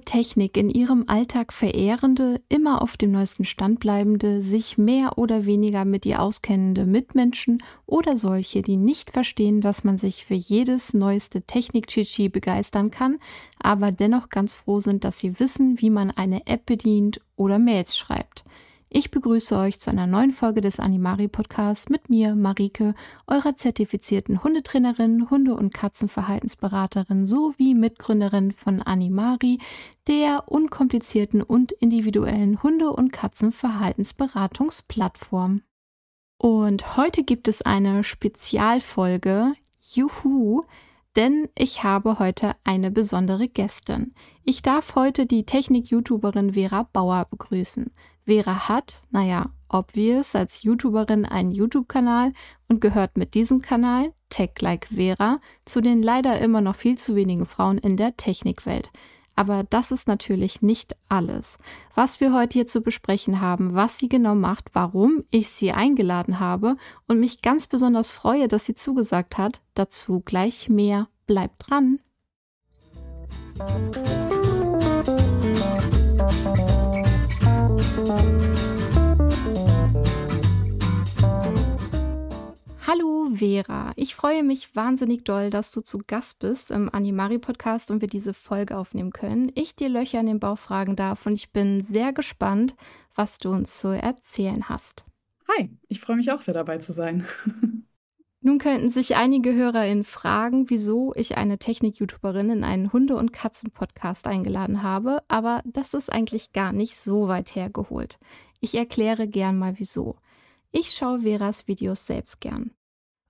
Technik in ihrem Alltag verehrende, immer auf dem neuesten Stand bleibende, sich mehr oder weniger mit ihr auskennende Mitmenschen oder solche, die nicht verstehen, dass man sich für jedes neueste Technik-Chichi begeistern kann, aber dennoch ganz froh sind, dass sie wissen, wie man eine App bedient oder Mails schreibt. Ich begrüße euch zu einer neuen Folge des Animari Podcasts mit mir, Marike, eurer zertifizierten Hundetrainerin, Hunde- und Katzenverhaltensberaterin sowie Mitgründerin von Animari, der unkomplizierten und individuellen Hunde- und Katzenverhaltensberatungsplattform. Und heute gibt es eine Spezialfolge, Juhu, denn ich habe heute eine besondere Gästin. Ich darf heute die Technik-YouTuberin Vera Bauer begrüßen. Vera hat, naja, obvious, als YouTuberin einen YouTube-Kanal und gehört mit diesem Kanal, Tech Like Vera, zu den leider immer noch viel zu wenigen Frauen in der Technikwelt. Aber das ist natürlich nicht alles. Was wir heute hier zu besprechen haben, was sie genau macht, warum ich sie eingeladen habe und mich ganz besonders freue, dass sie zugesagt hat, dazu gleich mehr. Bleibt dran! Hallo Vera, ich freue mich wahnsinnig doll, dass du zu Gast bist im Animari Podcast und wir diese Folge aufnehmen können. Ich dir Löcher in den Bauch fragen darf und ich bin sehr gespannt, was du uns zu erzählen hast. Hi, ich freue mich auch sehr dabei zu sein. Nun könnten sich einige HörerInnen fragen, wieso ich eine Technik-YouTuberin in einen Hunde- und Katzen-Podcast eingeladen habe, aber das ist eigentlich gar nicht so weit hergeholt. Ich erkläre gern mal wieso. Ich schaue Veras Videos selbst gern.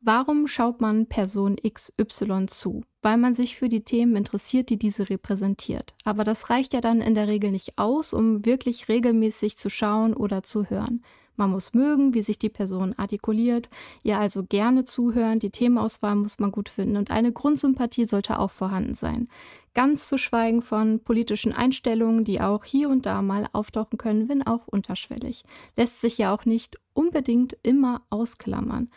Warum schaut man Person XY zu? Weil man sich für die Themen interessiert, die diese repräsentiert. Aber das reicht ja dann in der Regel nicht aus, um wirklich regelmäßig zu schauen oder zu hören. Man muss mögen, wie sich die Person artikuliert, ihr also gerne zuhören, die Themenauswahl muss man gut finden und eine Grundsympathie sollte auch vorhanden sein. Ganz zu schweigen von politischen Einstellungen, die auch hier und da mal auftauchen können, wenn auch unterschwellig. Lässt sich ja auch nicht unbedingt immer ausklammern.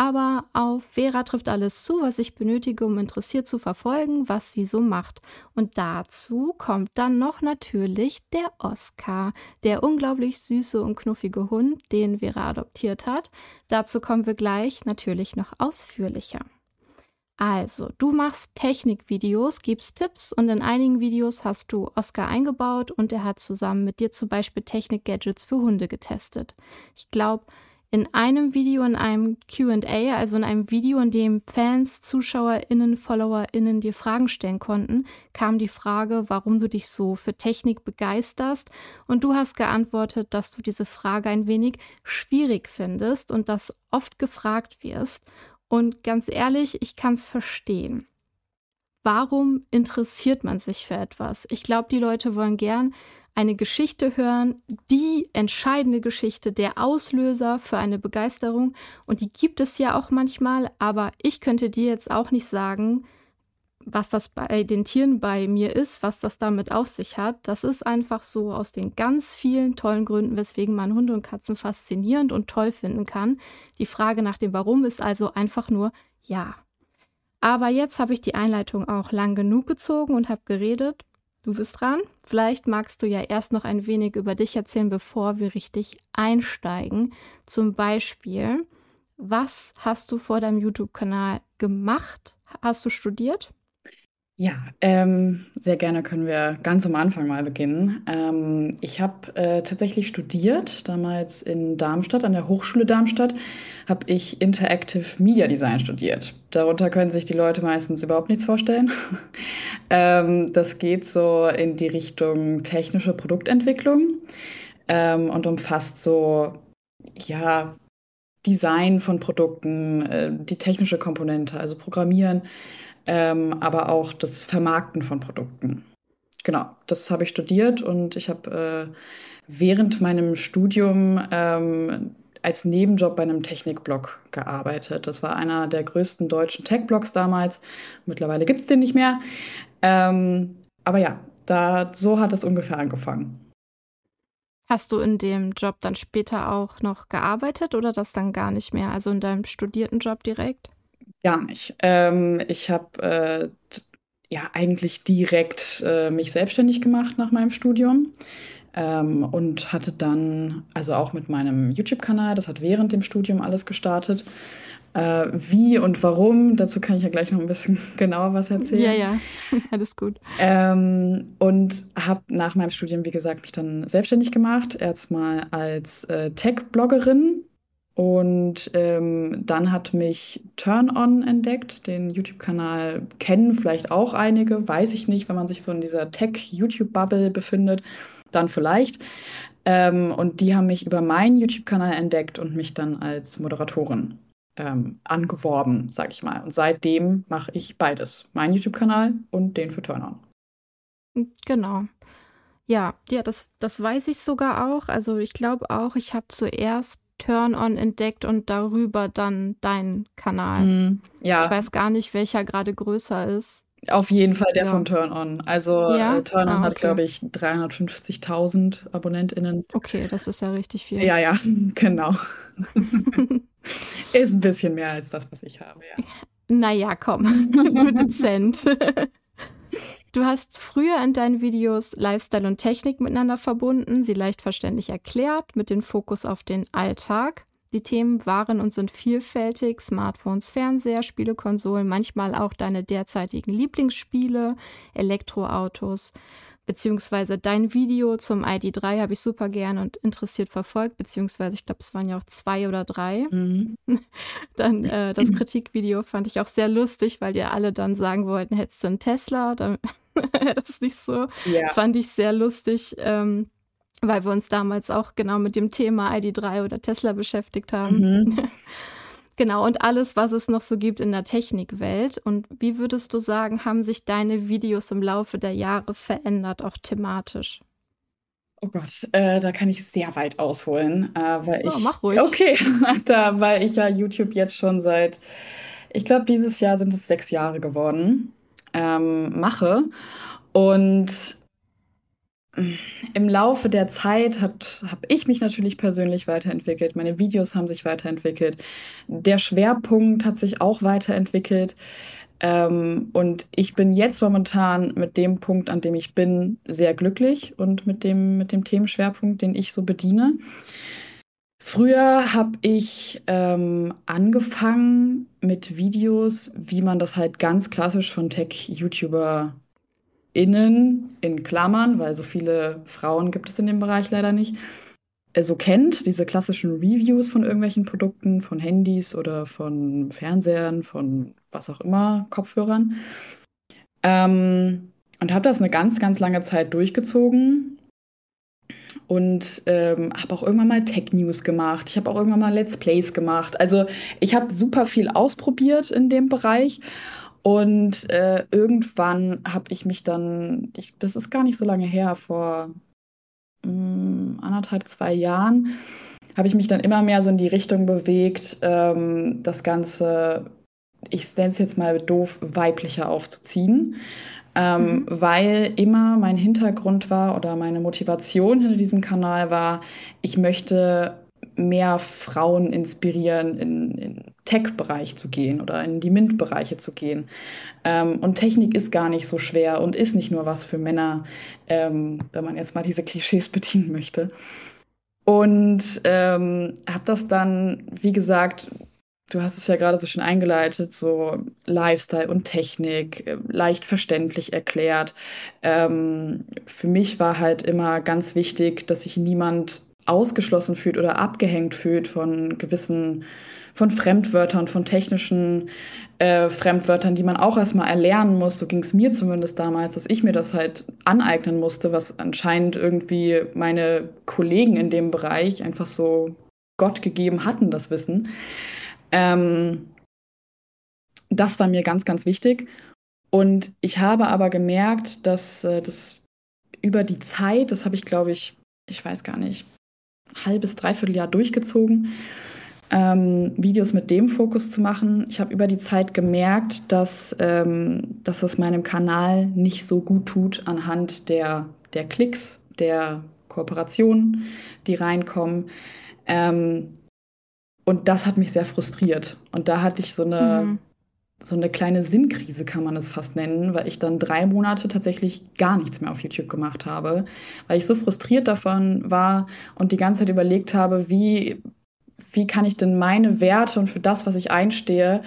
Aber auf Vera trifft alles zu, was ich benötige, um interessiert zu verfolgen, was sie so macht. Und dazu kommt dann noch natürlich der Oscar, der unglaublich süße und knuffige Hund, den Vera adoptiert hat. Dazu kommen wir gleich natürlich noch ausführlicher. Also, du machst Technikvideos, gibst Tipps und in einigen Videos hast du Oscar eingebaut und er hat zusammen mit dir zum Beispiel Technik-Gadgets für Hunde getestet. Ich glaube, in einem Video, in einem QA, also in einem Video, in dem Fans, ZuschauerInnen, FollowerInnen dir Fragen stellen konnten, kam die Frage, warum du dich so für Technik begeisterst. Und du hast geantwortet, dass du diese Frage ein wenig schwierig findest und dass oft gefragt wirst. Und ganz ehrlich, ich kann es verstehen. Warum interessiert man sich für etwas? Ich glaube, die Leute wollen gern eine Geschichte hören, die entscheidende Geschichte, der Auslöser für eine Begeisterung. Und die gibt es ja auch manchmal, aber ich könnte dir jetzt auch nicht sagen, was das bei den Tieren bei mir ist, was das damit auf sich hat. Das ist einfach so aus den ganz vielen tollen Gründen, weswegen man Hunde und Katzen faszinierend und toll finden kann. Die Frage nach dem Warum ist also einfach nur ja. Aber jetzt habe ich die Einleitung auch lang genug gezogen und habe geredet. Du bist dran. Vielleicht magst du ja erst noch ein wenig über dich erzählen, bevor wir richtig einsteigen. Zum Beispiel, was hast du vor deinem YouTube-Kanal gemacht? Hast du studiert? Ja, ähm, sehr gerne können wir ganz am Anfang mal beginnen. Ähm, ich habe äh, tatsächlich studiert, damals in Darmstadt, an der Hochschule Darmstadt, habe ich Interactive Media Design studiert. Darunter können sich die Leute meistens überhaupt nichts vorstellen. ähm, das geht so in die Richtung technische Produktentwicklung ähm, und umfasst so, ja, Design von Produkten, äh, die technische Komponente, also Programmieren ähm, aber auch das Vermarkten von Produkten. Genau, das habe ich studiert und ich habe äh, während meinem Studium ähm, als Nebenjob bei einem Technikblog gearbeitet. Das war einer der größten deutschen Tech-Blogs damals. Mittlerweile gibt es den nicht mehr. Ähm, aber ja, da, so hat es ungefähr angefangen. Hast du in dem Job dann später auch noch gearbeitet oder das dann gar nicht mehr? Also in deinem studierten Job direkt? Gar nicht. Ähm, ich habe äh, ja eigentlich direkt äh, mich selbstständig gemacht nach meinem Studium. Ähm, und hatte dann, also auch mit meinem YouTube-Kanal, das hat während dem Studium alles gestartet. Äh, wie und warum, dazu kann ich ja gleich noch ein bisschen genauer was erzählen. Ja, ja, alles gut. Ähm, und habe nach meinem Studium, wie gesagt, mich dann selbstständig gemacht. Erstmal als äh, Tech-Bloggerin. Und ähm, dann hat mich Turn On entdeckt. Den YouTube-Kanal kennen vielleicht auch einige, weiß ich nicht, wenn man sich so in dieser Tech-YouTube-Bubble befindet dann vielleicht. Ähm, und die haben mich über meinen YouTube-Kanal entdeckt und mich dann als Moderatorin ähm, angeworben, sag ich mal. Und seitdem mache ich beides. Meinen YouTube-Kanal und den für Turn On. Genau. Ja, ja, das, das weiß ich sogar auch. Also ich glaube auch, ich habe zuerst Turn On entdeckt und darüber dann deinen Kanal. Mm, ja. Ich weiß gar nicht, welcher gerade größer ist. Auf jeden Fall der ja. von Turn On. Also ja? äh, Turn On ah, okay. hat, glaube ich, 350.000 AbonnentInnen. Okay, das ist ja richtig viel. Ja, ja, genau. ist ein bisschen mehr als das, was ich habe, ja. Naja, komm, dezent. Du hast früher in deinen Videos Lifestyle und Technik miteinander verbunden, sie leicht verständlich erklärt, mit dem Fokus auf den Alltag. Die Themen waren und sind vielfältig. Smartphones, Fernseher, Spielekonsolen, manchmal auch deine derzeitigen Lieblingsspiele, Elektroautos, beziehungsweise dein Video zum ID3 habe ich super gern und interessiert verfolgt, beziehungsweise ich glaube, es waren ja auch zwei oder drei. Mhm. Dann äh, das Kritikvideo fand ich auch sehr lustig, weil die alle dann sagen wollten, hättest du einen Tesla? Dann das ist nicht so. Ja. Das fand ich sehr lustig. Ähm, weil wir uns damals auch genau mit dem Thema ID3 oder Tesla beschäftigt haben. Mhm. Genau, und alles, was es noch so gibt in der Technikwelt. Und wie würdest du sagen, haben sich deine Videos im Laufe der Jahre verändert, auch thematisch? Oh Gott, äh, da kann ich sehr weit ausholen, äh, weil ich. Oh, mach ruhig. Okay, da, weil ich ja YouTube jetzt schon seit, ich glaube, dieses Jahr sind es sechs Jahre geworden, ähm, mache. Und im Laufe der Zeit habe ich mich natürlich persönlich weiterentwickelt. Meine Videos haben sich weiterentwickelt. Der Schwerpunkt hat sich auch weiterentwickelt. Ähm, und ich bin jetzt momentan mit dem Punkt, an dem ich bin, sehr glücklich und mit dem, mit dem Themenschwerpunkt, den ich so bediene. Früher habe ich ähm, angefangen mit Videos, wie man das halt ganz klassisch von Tech-YouTuber innen in Klammern, weil so viele Frauen gibt es in dem Bereich leider nicht, äh, so kennt, diese klassischen Reviews von irgendwelchen Produkten, von Handys oder von Fernsehern, von was auch immer, Kopfhörern. Ähm, und habe das eine ganz, ganz lange Zeit durchgezogen und ähm, habe auch irgendwann mal Tech News gemacht. Ich habe auch irgendwann mal Let's Plays gemacht. Also ich habe super viel ausprobiert in dem Bereich und äh, irgendwann habe ich mich dann, ich, das ist gar nicht so lange her, vor mh, mm, anderthalb, zwei Jahren, habe ich mich dann immer mehr so in die Richtung bewegt, ähm, das Ganze, ich nenne es jetzt mal doof, weiblicher aufzuziehen. Ähm, mhm. Weil immer mein Hintergrund war oder meine Motivation hinter diesem Kanal war, ich möchte mehr Frauen inspirieren, in, in Tech-Bereich zu gehen oder in die MINT-Bereiche zu gehen. Ähm, und Technik ist gar nicht so schwer und ist nicht nur was für Männer, ähm, wenn man jetzt mal diese Klischees bedienen möchte. Und ähm, habe das dann, wie gesagt, du hast es ja gerade so schön eingeleitet, so Lifestyle und Technik, äh, leicht verständlich erklärt. Ähm, für mich war halt immer ganz wichtig, dass sich niemand ausgeschlossen fühlt oder abgehängt fühlt von gewissen, von Fremdwörtern, von technischen äh, Fremdwörtern, die man auch erstmal erlernen muss. So ging es mir zumindest damals, dass ich mir das halt aneignen musste, was anscheinend irgendwie meine Kollegen in dem Bereich einfach so Gott gegeben hatten, das Wissen. Ähm, das war mir ganz, ganz wichtig. Und ich habe aber gemerkt, dass äh, das über die Zeit, das habe ich, glaube ich, ich weiß gar nicht, halbes, dreiviertel Jahr durchgezogen, ähm, Videos mit dem Fokus zu machen. Ich habe über die Zeit gemerkt, dass, ähm, dass es meinem Kanal nicht so gut tut anhand der, der Klicks, der Kooperationen, die reinkommen. Ähm, und das hat mich sehr frustriert. Und da hatte ich so eine, mhm. so eine kleine Sinnkrise kann man es fast nennen, weil ich dann drei Monate tatsächlich gar nichts mehr auf YouTube gemacht habe, weil ich so frustriert davon war und die ganze Zeit überlegt habe, wie, wie kann ich denn meine Werte und für das, was ich einstehe,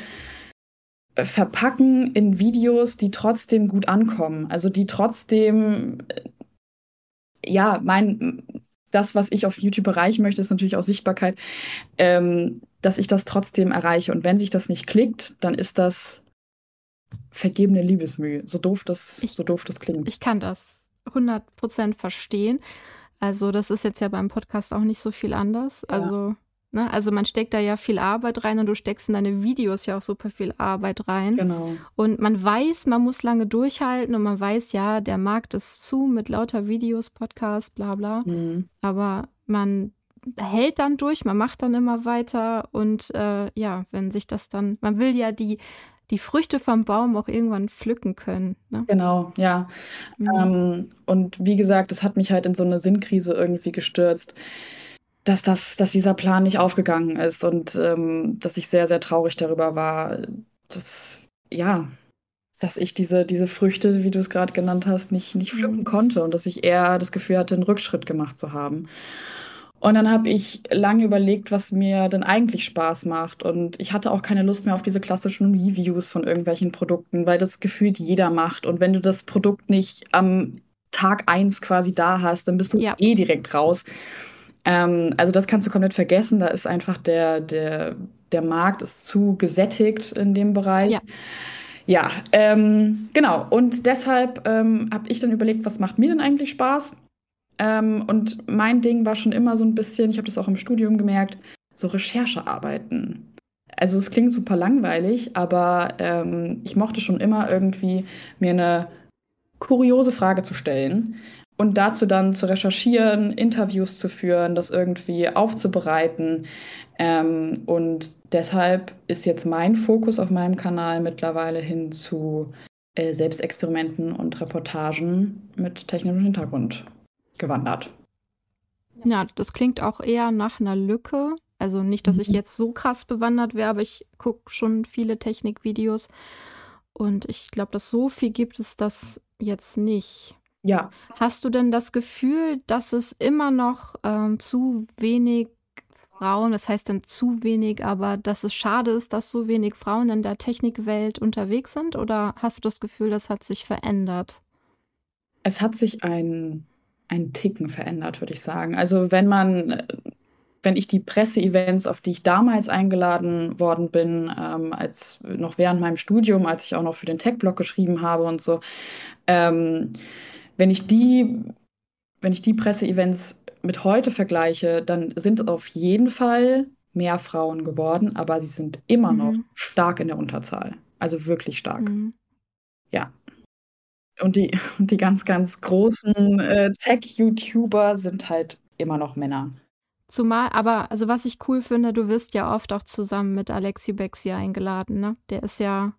verpacken in Videos, die trotzdem gut ankommen. Also die trotzdem, ja, mein, das, was ich auf YouTube erreichen möchte, ist natürlich auch Sichtbarkeit. Ähm, dass ich das trotzdem erreiche. Und wenn sich das nicht klickt, dann ist das vergebene Liebesmühe. So doof das, ich, so doof das klingt. Ich kann das 100% verstehen. Also das ist jetzt ja beim Podcast auch nicht so viel anders. Ja. Also, ne, also man steckt da ja viel Arbeit rein und du steckst in deine Videos ja auch super viel Arbeit rein. Genau. Und man weiß, man muss lange durchhalten und man weiß, ja, der Markt ist zu mit lauter Videos, Podcasts, bla bla. Mhm. Aber man hält dann durch, man macht dann immer weiter und äh, ja, wenn sich das dann, man will ja die, die Früchte vom Baum auch irgendwann pflücken können. Ne? Genau, ja. Mhm. Ähm, und wie gesagt, es hat mich halt in so eine Sinnkrise irgendwie gestürzt, dass, das, dass dieser Plan nicht aufgegangen ist und ähm, dass ich sehr, sehr traurig darüber war, dass, ja, dass ich diese, diese Früchte, wie du es gerade genannt hast, nicht, nicht pflücken mhm. konnte und dass ich eher das Gefühl hatte, einen Rückschritt gemacht zu haben. Und dann habe ich lange überlegt, was mir denn eigentlich Spaß macht. Und ich hatte auch keine Lust mehr auf diese klassischen Reviews von irgendwelchen Produkten, weil das gefühlt jeder macht. Und wenn du das Produkt nicht am Tag eins quasi da hast, dann bist du ja. eh direkt raus. Ähm, also das kannst du komplett vergessen. Da ist einfach der, der, der Markt ist zu gesättigt in dem Bereich. Ja. Ja, ähm, genau. Und deshalb ähm, habe ich dann überlegt, was macht mir denn eigentlich Spaß? Ähm, und mein Ding war schon immer so ein bisschen, ich habe das auch im Studium gemerkt, so Recherchearbeiten. Also es klingt super langweilig, aber ähm, ich mochte schon immer irgendwie mir eine kuriose Frage zu stellen und dazu dann zu recherchieren, Interviews zu führen, das irgendwie aufzubereiten. Ähm, und deshalb ist jetzt mein Fokus auf meinem Kanal mittlerweile hin zu äh, Selbstexperimenten und Reportagen mit technischem Hintergrund gewandert. Ja, das klingt auch eher nach einer Lücke. Also nicht, dass ich mhm. jetzt so krass bewandert wäre, aber ich gucke schon viele Technikvideos. Und ich glaube, dass so viel gibt es das jetzt nicht. Ja. Hast du denn das Gefühl, dass es immer noch ähm, zu wenig Frauen, das heißt dann zu wenig, aber dass es schade ist, dass so wenig Frauen in der Technikwelt unterwegs sind? Oder hast du das Gefühl, das hat sich verändert? Es hat sich ein ein Ticken verändert, würde ich sagen. Also wenn man, wenn ich die Presseevents, auf die ich damals eingeladen worden bin, ähm, als noch während meinem Studium, als ich auch noch für den Tech-Blog geschrieben habe und so, ähm, wenn ich die, wenn ich die Presseevents mit heute vergleiche, dann sind auf jeden Fall mehr Frauen geworden, aber sie sind immer mhm. noch stark in der Unterzahl. Also wirklich stark. Mhm. Ja. Und die, die ganz, ganz großen äh, Tech-YouTuber sind halt immer noch Männer. Zumal, aber also was ich cool finde, du wirst ja oft auch zusammen mit Alexi Bexi eingeladen, ne? Der ist ja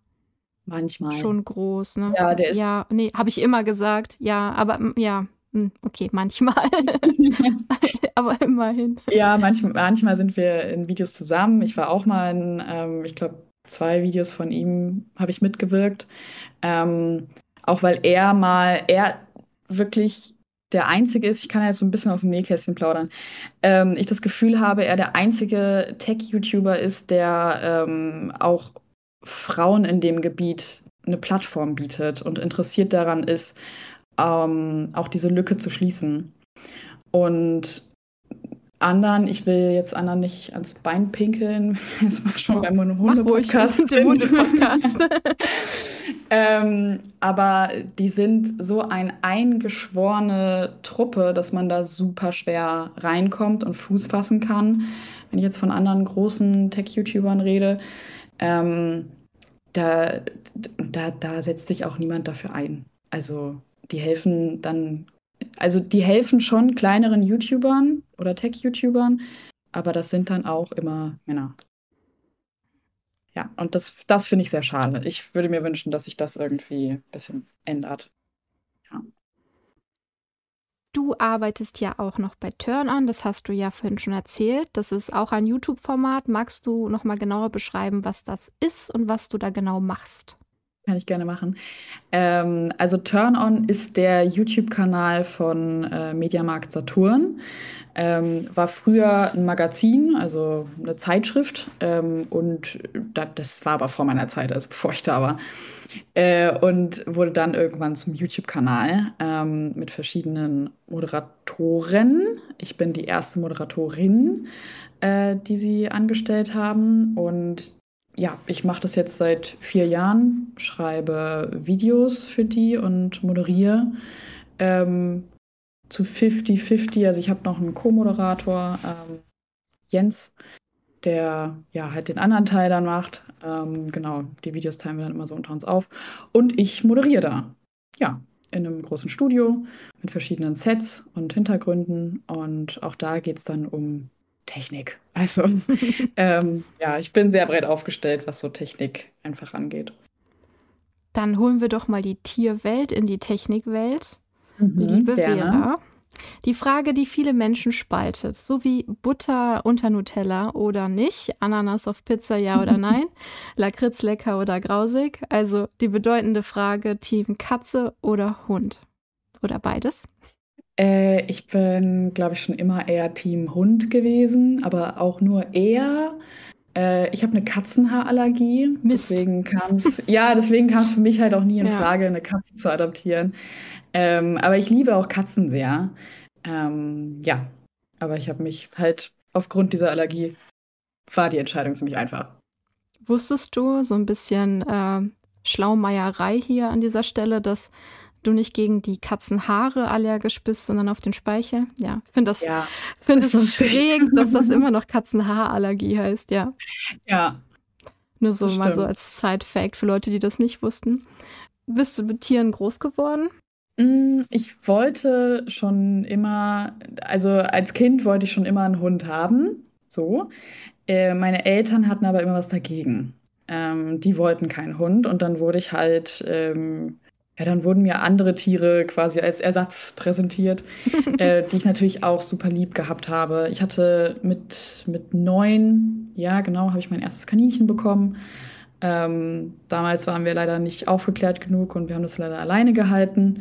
manchmal schon groß, ne? Ja, der ist. Ja, nee, habe ich immer gesagt. Ja, aber ja, hm, okay, manchmal. aber immerhin. Ja, manchmal, manchmal sind wir in Videos zusammen. Ich war auch mal in, ähm, ich glaube, zwei Videos von ihm habe ich mitgewirkt. Ähm, auch weil er mal, er wirklich der Einzige ist, ich kann ja jetzt so ein bisschen aus dem Nähkästchen plaudern, ähm, ich das Gefühl habe, er der einzige Tech-YouTuber ist, der ähm, auch Frauen in dem Gebiet eine Plattform bietet und interessiert daran ist, ähm, auch diese Lücke zu schließen. Und anderen, ich will jetzt anderen nicht ans Bein pinkeln, jetzt mal schon oh, beim Hunde-Podcast Hunde ähm, aber die sind so eine eingeschworene Truppe, dass man da super schwer reinkommt und Fuß fassen kann. Wenn ich jetzt von anderen großen Tech-YouTubern rede, ähm, da, da, da setzt sich auch niemand dafür ein. Also die helfen dann also die helfen schon kleineren YouTubern oder Tech-YouTubern, aber das sind dann auch immer Männer. Ja, und das, das finde ich sehr schade. Ich würde mir wünschen, dass sich das irgendwie ein bisschen ändert. Arbeitest ja auch noch bei Turn On, das hast du ja vorhin schon erzählt. Das ist auch ein YouTube-Format. Magst du noch mal genauer beschreiben, was das ist und was du da genau machst? Kann ich gerne machen. Ähm, also Turn On ist der YouTube-Kanal von äh, Mediamarkt Saturn. Ähm, war früher ein Magazin, also eine Zeitschrift. Ähm, und da, das war aber vor meiner Zeit, also bevor ich da war. Äh, und wurde dann irgendwann zum YouTube-Kanal ähm, mit verschiedenen Moderatoren. Ich bin die erste Moderatorin, äh, die sie angestellt haben. Und ja, ich mache das jetzt seit vier Jahren, schreibe Videos für die und moderiere ähm, zu 50-50. Also ich habe noch einen Co-Moderator, ähm, Jens, der ja halt den anderen Teil dann macht. Ähm, genau, die Videos teilen wir dann immer so unter uns auf. Und ich moderiere da. Ja, in einem großen Studio mit verschiedenen Sets und Hintergründen. Und auch da geht es dann um Technik. Also ähm, ja, ich bin sehr breit aufgestellt, was so Technik einfach angeht. Dann holen wir doch mal die Tierwelt in die Technikwelt. Mhm, Liebe gerne. Vera. Die Frage, die viele Menschen spaltet, so wie Butter unter Nutella oder nicht, Ananas auf Pizza ja oder nein, Lakritz lecker oder grausig, also die bedeutende Frage Team Katze oder Hund oder beides. Äh, ich bin, glaube ich, schon immer eher Team Hund gewesen, aber auch nur eher. Äh, ich habe eine Katzenhaarallergie. Mist. Deswegen kam es, ja, deswegen kam es für mich halt auch nie in ja. Frage, eine Katze zu adoptieren. Ähm, aber ich liebe auch Katzen sehr. Ähm, ja, aber ich habe mich halt aufgrund dieser Allergie war die Entscheidung ziemlich einfach. Wusstest du so ein bisschen äh, Schlaumeierei hier an dieser Stelle, dass du nicht gegen die Katzenhaare allergisch bist, sondern auf den Speichel. Ja, ich finde das, ja, find das, das schräg, dass das immer noch Katzenhaarallergie heißt, ja. Ja. Nur so mal so als Side-Fact für Leute, die das nicht wussten. Bist du mit Tieren groß geworden? Mm, ich wollte schon immer, also als Kind wollte ich schon immer einen Hund haben. So. Äh, meine Eltern hatten aber immer was dagegen. Ähm, die wollten keinen Hund und dann wurde ich halt ähm, ja, dann wurden mir andere Tiere quasi als Ersatz präsentiert, äh, die ich natürlich auch super lieb gehabt habe. Ich hatte mit, mit neun, ja genau, habe ich mein erstes Kaninchen bekommen. Ähm, damals waren wir leider nicht aufgeklärt genug und wir haben das leider alleine gehalten.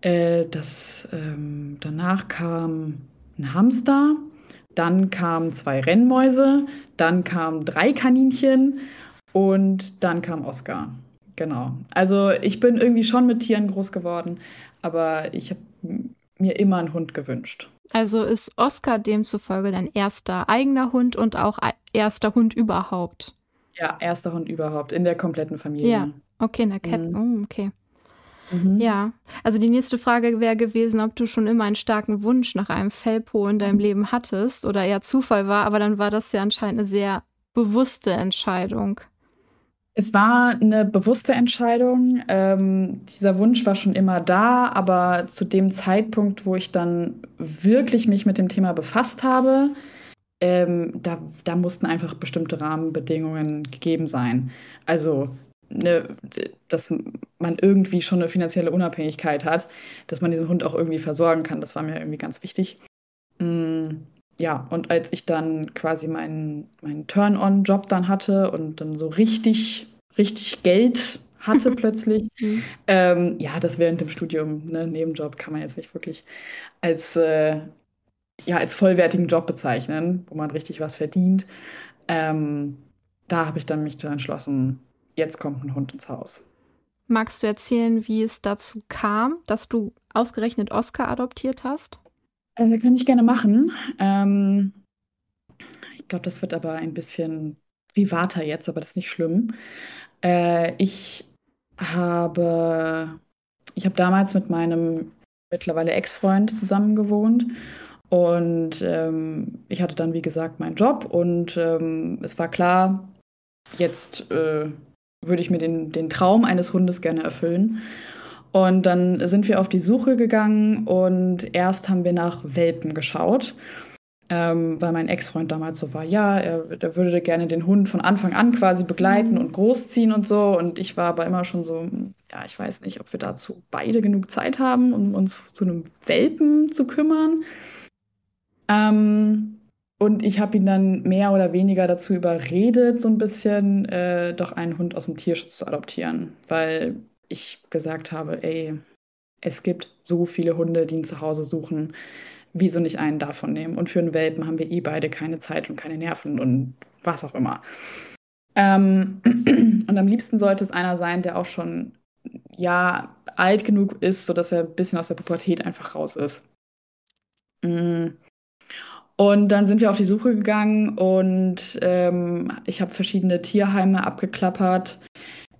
Äh, das, ähm, danach kam ein Hamster, dann kamen zwei Rennmäuse, dann kamen drei Kaninchen und dann kam Oscar. Genau. Also ich bin irgendwie schon mit Tieren groß geworden, aber ich habe mir immer einen Hund gewünscht. Also ist Oscar demzufolge dein erster eigener Hund und auch erster Hund überhaupt? Ja, erster Hund überhaupt in der kompletten Familie. Ja, okay, in der Kette. Mhm. Oh, okay. Mhm. Ja, also die nächste Frage wäre gewesen, ob du schon immer einen starken Wunsch nach einem Fellpo in deinem Leben hattest oder eher Zufall war, aber dann war das ja anscheinend eine sehr bewusste Entscheidung. Es war eine bewusste Entscheidung. Ähm, dieser Wunsch war schon immer da, aber zu dem Zeitpunkt, wo ich dann wirklich mich mit dem Thema befasst habe, ähm, da, da mussten einfach bestimmte Rahmenbedingungen gegeben sein. Also, ne, dass man irgendwie schon eine finanzielle Unabhängigkeit hat, dass man diesen Hund auch irgendwie versorgen kann, das war mir irgendwie ganz wichtig. Ja, und als ich dann quasi meinen, meinen Turn-on-Job dann hatte und dann so richtig, richtig Geld hatte plötzlich, mhm. ähm, ja, das während dem Studium, ne, Nebenjob kann man jetzt nicht wirklich als, äh, ja, als vollwertigen Job bezeichnen, wo man richtig was verdient. Ähm, da habe ich dann mich entschlossen, jetzt kommt ein Hund ins Haus. Magst du erzählen, wie es dazu kam, dass du ausgerechnet Oscar adoptiert hast? Äh, kann ich gerne machen. Ähm, ich glaube, das wird aber ein bisschen privater jetzt, aber das ist nicht schlimm. Äh, ich habe, ich habe damals mit meinem mittlerweile Ex-Freund zusammen gewohnt und ähm, ich hatte dann, wie gesagt, meinen Job und ähm, es war klar, jetzt äh, würde ich mir den, den Traum eines Hundes gerne erfüllen. Und dann sind wir auf die Suche gegangen und erst haben wir nach Welpen geschaut. ähm, weil mein Ex-Freund damals so war, ja, er, er, würde gerne den Hund von Anfang an quasi begleiten mhm. und großziehen und so. Und ich war aber immer schon so, ja, ich weiß nicht, ob wir dazu beide genug Zeit haben, um uns zu einem Welpen zu kümmern. Ähm, und ich habe ihn dann mehr oder weniger dazu überredet, so ein bisschen äh, doch einen Hund aus dem Tierschutz zu adoptieren, weil ich gesagt habe, ey, es gibt so viele Hunde, die ihn zu Hause suchen wieso nicht einen davon nehmen? Und für einen Welpen haben wir eh beide keine Zeit und keine Nerven und was auch immer. Ähm, und am liebsten sollte es einer sein, der auch schon ja alt genug ist, sodass er ein bisschen aus der Pubertät einfach raus ist. Mm. Und dann sind wir auf die Suche gegangen und ähm, ich habe verschiedene Tierheime abgeklappert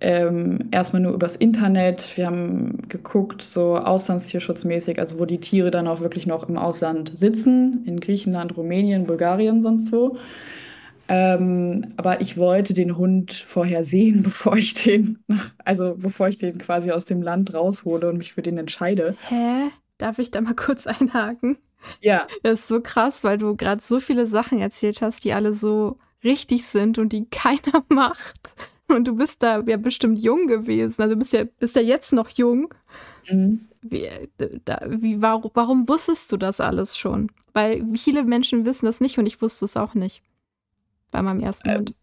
ähm, erstmal nur übers Internet. Wir haben geguckt, so auslandstierschutzmäßig, also wo die Tiere dann auch wirklich noch im Ausland sitzen, in Griechenland, Rumänien, Bulgarien, sonst wo. Ähm, aber ich wollte den Hund vorher sehen, bevor ich den, also bevor ich den quasi aus dem Land raushole und mich für den entscheide. Hä? Darf ich da mal kurz einhaken? Ja. Das ist so krass, weil du gerade so viele Sachen erzählt hast, die alle so richtig sind und die keiner macht. Und du bist da ja bestimmt jung gewesen. Also bist ja, bist ja jetzt noch jung. Mhm. Wie, da, wie, warum, warum wusstest du das alles schon? Weil viele Menschen wissen das nicht und ich wusste es auch nicht. Bei meinem ersten ähm, Hund.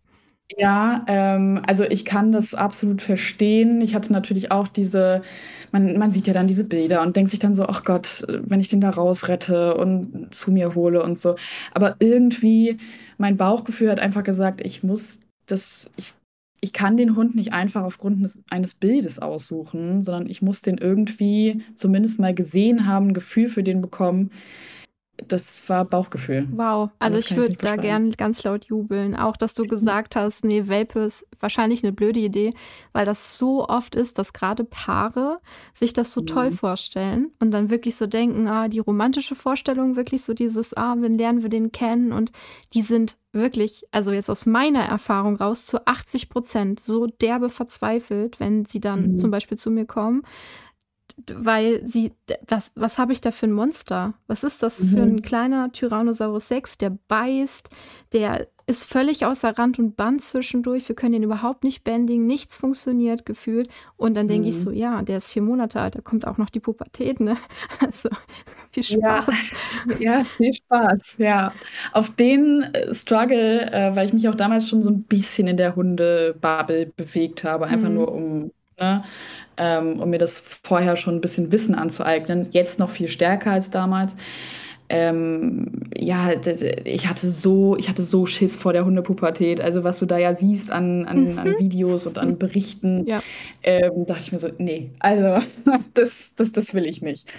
Ja, ähm, also ich kann das absolut verstehen. Ich hatte natürlich auch diese, man, man sieht ja dann diese Bilder und denkt sich dann so, ach Gott, wenn ich den da rausrette und zu mir hole und so. Aber irgendwie, mein Bauchgefühl hat einfach gesagt, ich muss das, ich ich kann den Hund nicht einfach aufgrund eines Bildes aussuchen, sondern ich muss den irgendwie zumindest mal gesehen haben, ein Gefühl für den bekommen. Das war Bauchgefühl. Wow, also ich würde da gern ganz laut jubeln. Auch, dass du gesagt hast, nee, Welpe ist wahrscheinlich eine blöde Idee, weil das so oft ist, dass gerade Paare sich das so mhm. toll vorstellen und dann wirklich so denken, ah, die romantische Vorstellung, wirklich so dieses, ah, dann lernen wir den kennen und die sind wirklich, also jetzt aus meiner Erfahrung raus, zu 80 Prozent so derbe verzweifelt, wenn sie dann mhm. zum Beispiel zu mir kommen, weil sie, was, was habe ich da für ein Monster? Was ist das mhm. für ein kleiner Tyrannosaurus Rex, der beißt, der ist völlig außer Rand und Band zwischendurch. Wir können ihn überhaupt nicht bändigen, nichts funktioniert gefühlt. Und dann denke mhm. ich so, ja, der ist vier Monate alt, da kommt auch noch die Pubertät, ne? Also viel Spaß. Ja, ja viel Spaß, ja. Auf den äh, Struggle, äh, weil ich mich auch damals schon so ein bisschen in der Hundebabel bewegt habe, einfach mhm. nur um ne, ähm, um mir das vorher schon ein bisschen Wissen anzueignen. Jetzt noch viel stärker als damals. Ähm, ja, ich hatte so, ich hatte so Schiss vor der Hundepubertät. Also was du da ja siehst an, an, mhm. an Videos und an Berichten, ja. ähm, dachte ich mir so, nee, also das, das, das will ich nicht.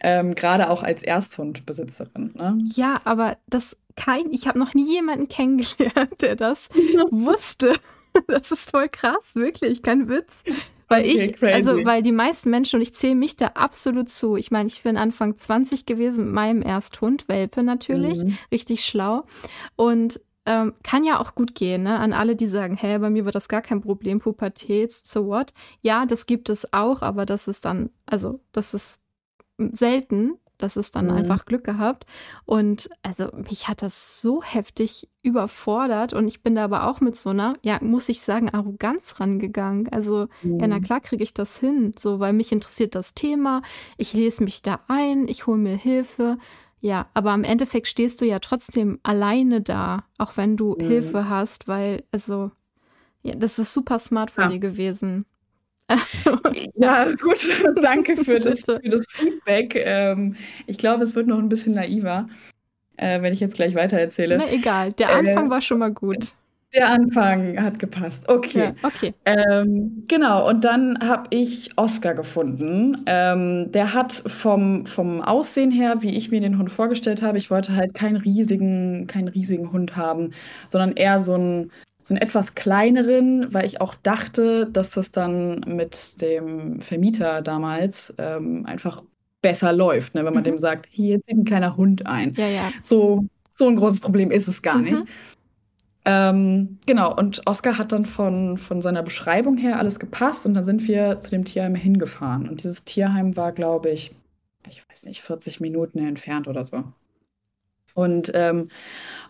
Ähm, Gerade auch als Ersthundbesitzerin. Ne? Ja, aber das kein, ich habe noch nie jemanden kennengelernt, der das wusste. Das ist voll krass, wirklich, kein Witz. Weil okay, ich, also crazy. also weil die meisten Menschen, und ich zähle mich da absolut zu, ich meine, ich bin Anfang 20 gewesen mit meinem Ersthund, Welpe natürlich, mhm. richtig schlau. Und ähm, kann ja auch gut gehen, ne? An alle, die sagen, hä, bei mir war das gar kein Problem, Pubertät, so what? Ja, das gibt es auch, aber das ist dann, also das ist selten. Das ist dann mhm. einfach Glück gehabt. Und also mich hat das so heftig überfordert und ich bin da aber auch mit so einer, ja, muss ich sagen, Arroganz rangegangen. Also, mhm. ja, na mhm. klar kriege ich das hin, so, weil mich interessiert das Thema, ich lese mich da ein, ich hole mir Hilfe. Ja, aber im Endeffekt stehst du ja trotzdem alleine da, auch wenn du mhm. Hilfe hast, weil, also, ja, das ist super smart von ja. dir gewesen. Ja, gut, danke für das, für das Feedback. Ähm, ich glaube, es wird noch ein bisschen naiver, äh, wenn ich jetzt gleich weiter erzähle. Na egal, der Anfang äh, war schon mal gut. Der Anfang hat gepasst. Okay. Ja, okay. Ähm, genau, und dann habe ich Oscar gefunden. Ähm, der hat vom, vom Aussehen her, wie ich mir den Hund vorgestellt habe, ich wollte halt keinen riesigen, keinen riesigen Hund haben, sondern eher so ein so einen etwas kleineren, weil ich auch dachte, dass das dann mit dem Vermieter damals ähm, einfach besser läuft, ne? wenn man mhm. dem sagt, hier zieht ein kleiner Hund ein. Ja, ja. So, so ein großes Problem ist es gar mhm. nicht. Ähm, genau, und Oskar hat dann von, von seiner Beschreibung her alles gepasst und dann sind wir zu dem Tierheim hingefahren. Und dieses Tierheim war, glaube ich, ich weiß nicht, 40 Minuten entfernt oder so. Und ähm,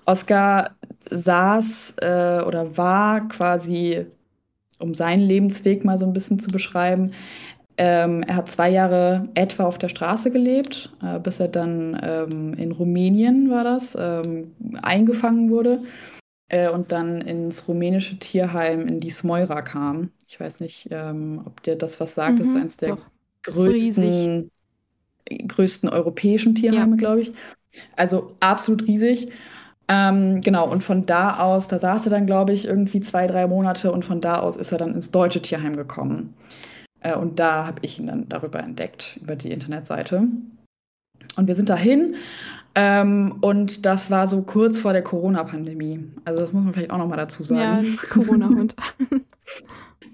Oscar saß äh, oder war quasi, um seinen Lebensweg mal so ein bisschen zu beschreiben, ähm, er hat zwei Jahre etwa auf der Straße gelebt, äh, bis er dann ähm, in Rumänien war das, ähm, eingefangen wurde äh, und dann ins rumänische Tierheim in die Smoira kam. Ich weiß nicht, ähm, ob dir das was sagt. Mhm, das ist mhm, eines der doch. größten, größten europäischen Tierheime, ja. glaube ich. Also absolut riesig. Ähm, genau, und von da aus, da saß er dann, glaube ich, irgendwie zwei, drei Monate und von da aus ist er dann ins deutsche Tierheim gekommen. Äh, und da habe ich ihn dann darüber entdeckt, über die Internetseite. Und wir sind dahin. Ähm, und das war so kurz vor der Corona-Pandemie. Also das muss man vielleicht auch noch mal dazu sagen. Ja, Corona-Hund.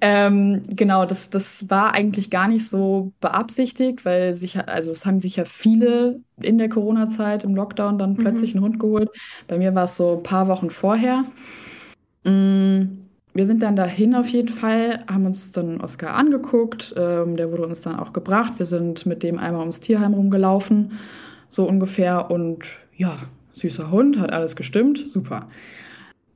ähm, genau, das, das war eigentlich gar nicht so beabsichtigt, weil sich, also es haben sich ja viele in der Corona-Zeit im Lockdown dann mhm. plötzlich mhm. einen Hund geholt. Bei mir war es so ein paar Wochen vorher. Mhm wir sind dann dahin auf jeden Fall, haben uns dann Oscar angeguckt. Ähm, der wurde uns dann auch gebracht. Wir sind mit dem einmal ums Tierheim rumgelaufen, so ungefähr. Und ja, süßer Hund, hat alles gestimmt, super.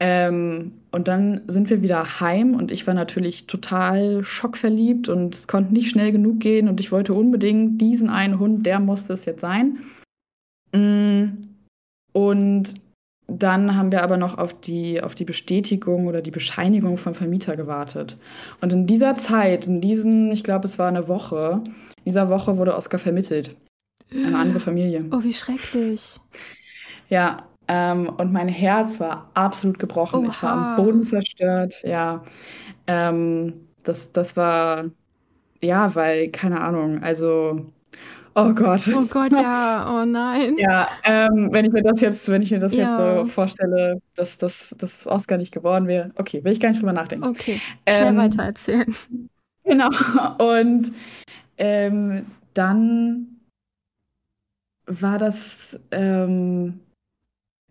Ähm, und dann sind wir wieder heim und ich war natürlich total schockverliebt und es konnte nicht schnell genug gehen und ich wollte unbedingt diesen einen Hund, der musste es jetzt sein. Mm, und dann haben wir aber noch auf die, auf die Bestätigung oder die Bescheinigung vom Vermieter gewartet. Und in dieser Zeit, in diesen, ich glaube, es war eine Woche, in dieser Woche wurde Oskar vermittelt. Eine andere Familie. Oh, wie schrecklich. Ja, ähm, und mein Herz war absolut gebrochen. Oha. Ich war am Boden zerstört. Ja, ähm, das, das war, ja, weil, keine Ahnung, also Oh Gott. Oh Gott, ja, oh nein. Ja, ähm, wenn ich mir das jetzt, wenn ich mir das jetzt so vorstelle, dass, dass, dass Oscar nicht geworden wäre, okay, will ich gar nicht drüber nachdenken. Okay, schnell Ähm, weiter erzählen. genau. Und ähm, dann war das, ähm,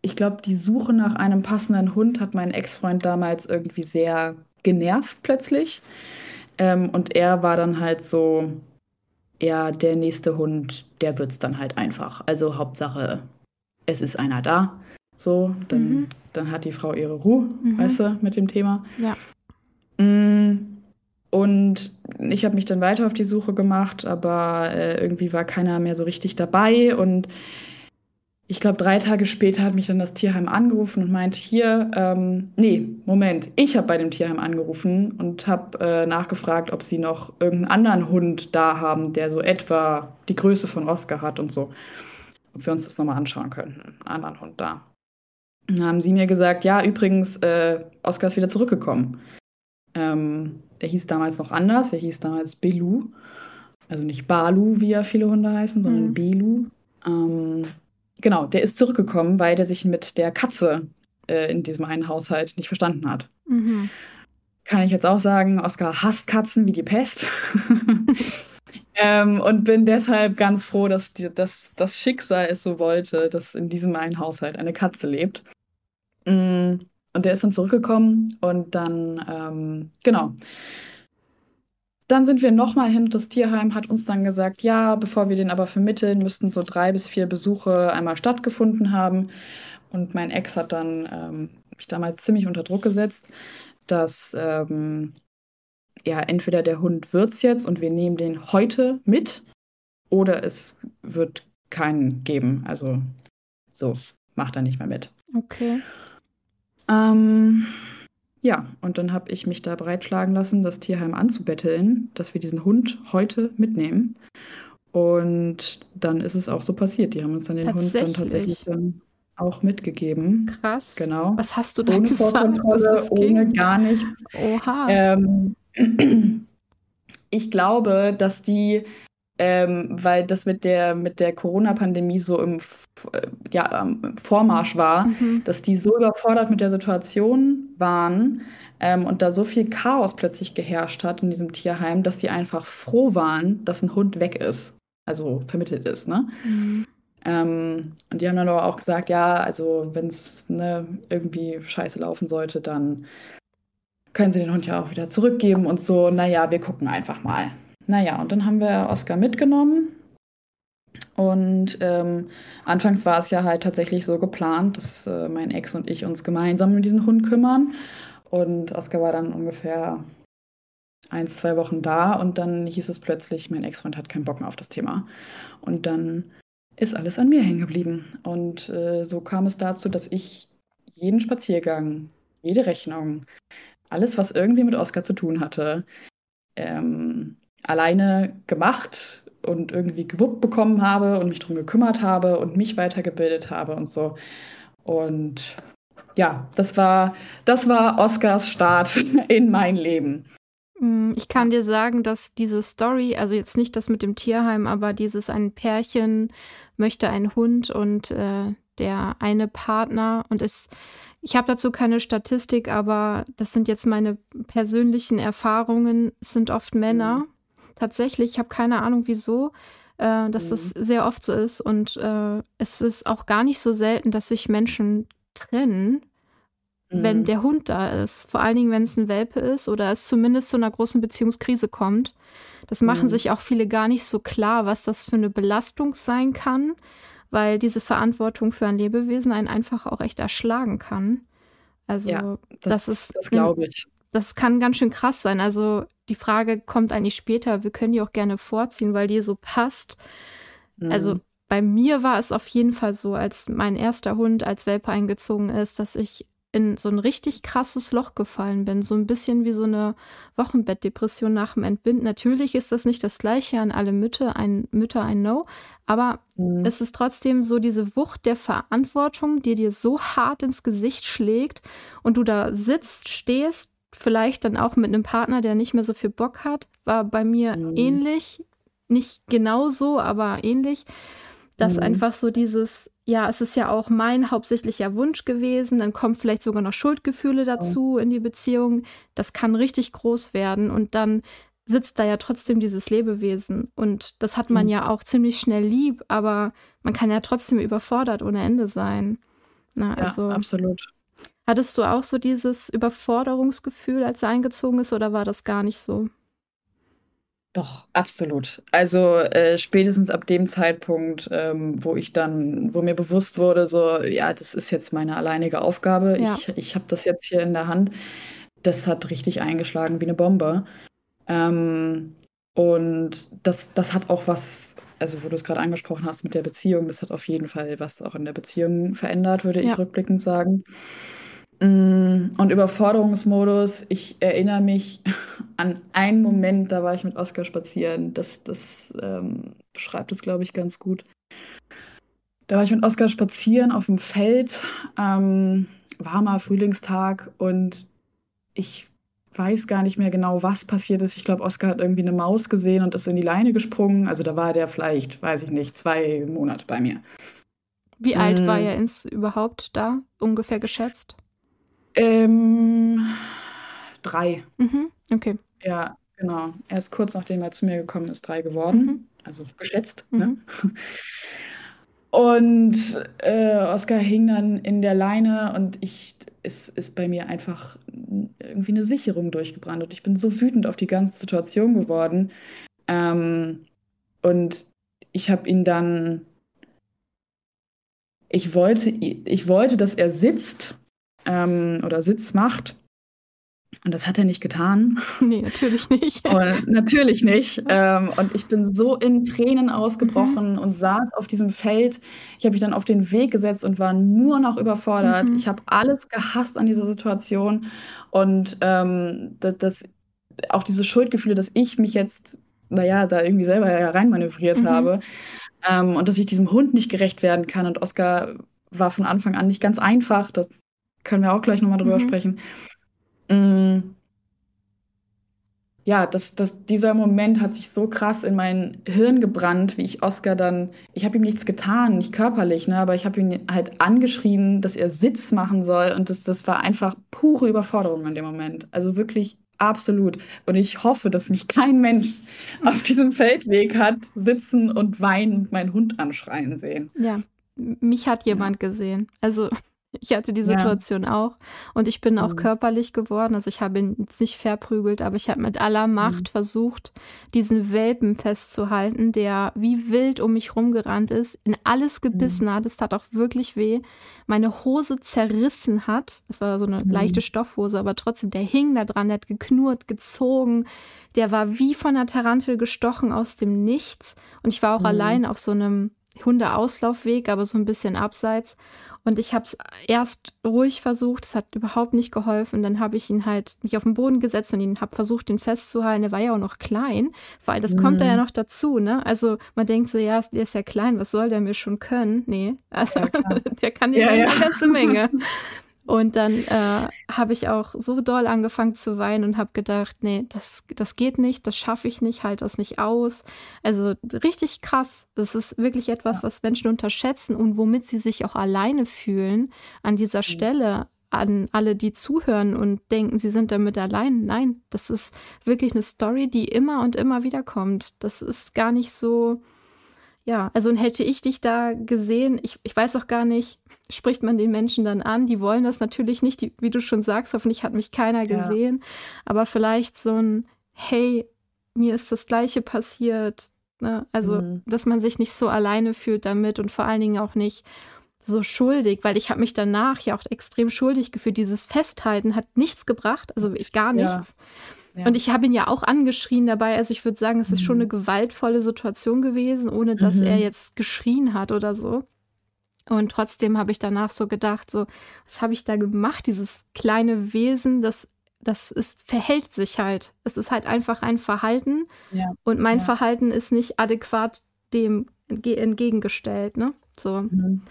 ich glaube, die Suche nach einem passenden Hund hat meinen Ex-Freund damals irgendwie sehr genervt plötzlich. Ähm, und er war dann halt so, ja, der nächste Hund, der wird es dann halt einfach. Also Hauptsache, es ist einer da. So, dann, mhm. dann hat die Frau ihre Ruhe, mhm. weißt du, mit dem Thema. Ja. Mm, und ich habe mich dann weiter auf die Suche gemacht, aber äh, irgendwie war keiner mehr so richtig dabei. Und ich glaube, drei Tage später hat mich dann das Tierheim angerufen und meint, hier, ähm, nee, Moment, ich habe bei dem Tierheim angerufen und habe äh, nachgefragt, ob sie noch irgendeinen anderen Hund da haben, der so etwa die Größe von Oscar hat und so. Ob wir uns das nochmal anschauen könnten, einen anderen Hund da. Dann haben sie mir gesagt, ja, übrigens, äh, Oscar ist wieder zurückgekommen. Ähm, er hieß damals noch anders, er hieß damals Belu. Also nicht Balu, wie ja viele Hunde heißen, sondern mhm. Belu. Ähm, Genau, der ist zurückgekommen, weil der sich mit der Katze äh, in diesem einen Haushalt nicht verstanden hat. Mhm. Kann ich jetzt auch sagen, Oskar hasst Katzen wie die Pest. ähm, und bin deshalb ganz froh, dass, die, dass das Schicksal es so wollte, dass in diesem einen Haushalt eine Katze lebt. Mm, und der ist dann zurückgekommen und dann, ähm, genau, dann sind wir nochmal hin. Das Tierheim hat uns dann gesagt, ja, bevor wir den aber vermitteln, müssten so drei bis vier Besuche einmal stattgefunden haben. Und mein Ex hat dann ähm, mich damals ziemlich unter Druck gesetzt, dass ähm, ja entweder der Hund wird's jetzt und wir nehmen den heute mit oder es wird keinen geben. Also so, macht er nicht mehr mit. Okay. Ähm, ja, und dann habe ich mich da breitschlagen lassen, das Tierheim anzubetteln, dass wir diesen Hund heute mitnehmen. Und dann ist es auch so passiert. Die haben uns dann den Hund dann tatsächlich dann auch mitgegeben. Krass. Genau. Was hast du da ohne gesagt? Vorkontrolle, ohne ging? gar nichts. Oha. Ähm, ich glaube, dass die ähm, weil das mit der, mit der Corona-Pandemie so im äh, ja, Vormarsch war, mhm. dass die so überfordert mit der Situation waren ähm, und da so viel Chaos plötzlich geherrscht hat in diesem Tierheim, dass die einfach froh waren, dass ein Hund weg ist, also vermittelt ist. Ne? Mhm. Ähm, und die haben dann aber auch gesagt, ja, also wenn es ne, irgendwie scheiße laufen sollte, dann können sie den Hund ja auch wieder zurückgeben und so. Naja, wir gucken einfach mal. Naja, und dann haben wir Oscar mitgenommen Und ähm, anfangs war es ja halt tatsächlich so geplant, dass äh, mein Ex und ich uns gemeinsam um diesen Hund kümmern. Und Oskar war dann ungefähr ein, zwei Wochen da und dann hieß es plötzlich, mein Ex-Freund hat keinen Bock mehr auf das Thema. Und dann ist alles an mir hängen geblieben. Und äh, so kam es dazu, dass ich jeden Spaziergang, jede Rechnung, alles, was irgendwie mit Oskar zu tun hatte, ähm, alleine gemacht und irgendwie gewuppt bekommen habe und mich darum gekümmert habe und mich weitergebildet habe und so. Und ja, das war, das war Oscars Start in mein Leben. Mm, ich kann dir sagen, dass diese Story, also jetzt nicht das mit dem Tierheim, aber dieses ein Pärchen möchte einen Hund und äh, der eine Partner und es, ich habe dazu keine Statistik, aber das sind jetzt meine persönlichen Erfahrungen, es sind oft Männer. Mhm. Tatsächlich, ich habe keine Ahnung wieso, äh, dass mhm. das sehr oft so ist und äh, es ist auch gar nicht so selten, dass sich Menschen trennen wenn mhm. der Hund da ist. Vor allen Dingen, wenn es ein Welpe ist oder es zumindest zu einer großen Beziehungskrise kommt. Das machen mhm. sich auch viele gar nicht so klar, was das für eine Belastung sein kann, weil diese Verantwortung für ein Lebewesen einen einfach auch echt erschlagen kann. Also, ja, das, das ist. Das glaube ich. Das kann ganz schön krass sein. Also, die Frage kommt eigentlich später. Wir können die auch gerne vorziehen, weil die so passt. Also, mhm. Also, bei mir war es auf jeden Fall so, als mein erster Hund als Welpe eingezogen ist, dass ich in so ein richtig krasses Loch gefallen bin. So ein bisschen wie so eine Wochenbettdepression nach dem Entbinden. Natürlich ist das nicht das Gleiche an alle Mütter, ein Mütter, ein No, aber mhm. es ist trotzdem so diese Wucht der Verantwortung, die dir so hart ins Gesicht schlägt und du da sitzt, stehst, vielleicht dann auch mit einem Partner, der nicht mehr so viel Bock hat, war bei mir mhm. ähnlich. Nicht genau so, aber ähnlich dass mhm. einfach so dieses, ja, es ist ja auch mein hauptsächlicher Wunsch gewesen, dann kommen vielleicht sogar noch Schuldgefühle dazu in die Beziehung. Das kann richtig groß werden und dann sitzt da ja trotzdem dieses Lebewesen und das hat man mhm. ja auch ziemlich schnell lieb, aber man kann ja trotzdem überfordert ohne Ende sein. Na, also, ja, absolut. Hattest du auch so dieses Überforderungsgefühl, als er eingezogen ist, oder war das gar nicht so? Doch, absolut. Also äh, spätestens ab dem Zeitpunkt, ähm, wo ich dann, wo mir bewusst wurde, so, ja, das ist jetzt meine alleinige Aufgabe, ja. ich, ich habe das jetzt hier in der Hand, das hat richtig eingeschlagen wie eine Bombe. Ähm, und das, das hat auch was, also wo du es gerade angesprochen hast mit der Beziehung, das hat auf jeden Fall was auch in der Beziehung verändert, würde ja. ich rückblickend sagen. Mm, und Überforderungsmodus, ich erinnere mich an einen Moment, da war ich mit Oskar spazieren. Das, das ähm, beschreibt es, glaube ich, ganz gut. Da war ich mit Oskar spazieren auf dem Feld, ähm, warmer Frühlingstag und ich weiß gar nicht mehr genau, was passiert ist. Ich glaube, Oskar hat irgendwie eine Maus gesehen und ist in die Leine gesprungen. Also da war der vielleicht, weiß ich nicht, zwei Monate bei mir. Wie alt war mm. er ins überhaupt da, ungefähr geschätzt? Ähm, drei. Mhm, okay. Ja, genau. Er ist kurz nachdem er zu mir gekommen ist, drei geworden. Mhm. Also geschätzt. Ne? Mhm. Ne? Und äh, Oskar hing dann in der Leine und ich, es ist bei mir einfach irgendwie eine Sicherung durchgebrannt. Und ich bin so wütend auf die ganze Situation geworden. Ähm, und ich habe ihn dann, ich wollte, ich wollte, dass er sitzt ähm, oder Sitz macht. Und das hat er nicht getan. Nee, natürlich nicht. Und natürlich nicht. Ähm, und ich bin so in Tränen ausgebrochen mhm. und saß auf diesem Feld. Ich habe mich dann auf den Weg gesetzt und war nur noch überfordert. Mhm. Ich habe alles gehasst an dieser Situation. Und ähm, das, das, auch diese Schuldgefühle, dass ich mich jetzt, naja, da irgendwie selber reinmanövriert mhm. habe. Ähm, und dass ich diesem Hund nicht gerecht werden kann. Und Oscar war von Anfang an nicht ganz einfach. Das können wir auch gleich nochmal drüber mhm. sprechen. Mm. Ja, das, das, dieser Moment hat sich so krass in mein Hirn gebrannt, wie ich Oscar dann, ich habe ihm nichts getan, nicht körperlich, ne, aber ich habe ihn halt angeschrien, dass er Sitz machen soll und das, das war einfach pure Überforderung in dem Moment. Also wirklich absolut. Und ich hoffe, dass mich kein Mensch auf diesem Feldweg hat sitzen und weinen und meinen Hund anschreien sehen. Ja, mich hat jemand gesehen. Also Ich hatte die Situation ja. auch und ich bin auch mhm. körperlich geworden. Also ich habe ihn jetzt nicht verprügelt, aber ich habe mit aller Macht mhm. versucht, diesen Welpen festzuhalten, der wie wild um mich rumgerannt ist, in alles gebissen mhm. hat. Es tat auch wirklich weh. Meine Hose zerrissen hat. Es war so eine mhm. leichte Stoffhose, aber trotzdem, der hing da dran, der hat geknurrt, gezogen. Der war wie von einer Tarantel gestochen aus dem Nichts. Und ich war auch mhm. allein auf so einem Hundeauslaufweg, aber so ein bisschen abseits. Und ich habe es erst ruhig versucht, es hat überhaupt nicht geholfen. Dann habe ich ihn halt mich auf den Boden gesetzt und ihn habe versucht, ihn festzuhalten. Er war ja auch noch klein, weil das mhm. kommt da ja noch dazu, ne? Also man denkt so, ja, der ist ja klein, was soll der mir schon können? Nee, also ja, der kann ja, ja eine ganze Menge. Und dann äh, habe ich auch so doll angefangen zu weinen und habe gedacht, nee, das, das geht nicht, das schaffe ich nicht, halt das nicht aus. Also richtig krass. Das ist wirklich etwas, was Menschen unterschätzen und womit sie sich auch alleine fühlen an dieser mhm. Stelle an alle, die zuhören und denken, sie sind damit allein. Nein, das ist wirklich eine Story, die immer und immer wieder kommt. Das ist gar nicht so, ja, also hätte ich dich da gesehen, ich, ich weiß auch gar nicht, spricht man den Menschen dann an? Die wollen das natürlich nicht, die, wie du schon sagst, hoffentlich hat mich keiner gesehen, ja. aber vielleicht so ein, hey, mir ist das Gleiche passiert. Ne? Also, mhm. dass man sich nicht so alleine fühlt damit und vor allen Dingen auch nicht so schuldig, weil ich habe mich danach ja auch extrem schuldig gefühlt. Dieses Festhalten hat nichts gebracht, also ich gar nichts. Ja. Ja. Und ich habe ihn ja auch angeschrien dabei. Also ich würde sagen, es ist mhm. schon eine mhm. gewaltvolle Situation gewesen, ohne dass mhm. er jetzt geschrien hat oder so. Und trotzdem habe ich danach so gedacht, so, was habe ich da gemacht? Dieses kleine Wesen, das, das ist, verhält sich halt. Es ist halt einfach ein Verhalten. Ja. Und mein ja. Verhalten ist nicht adäquat dem entgegengestellt, ne? So. Mhm.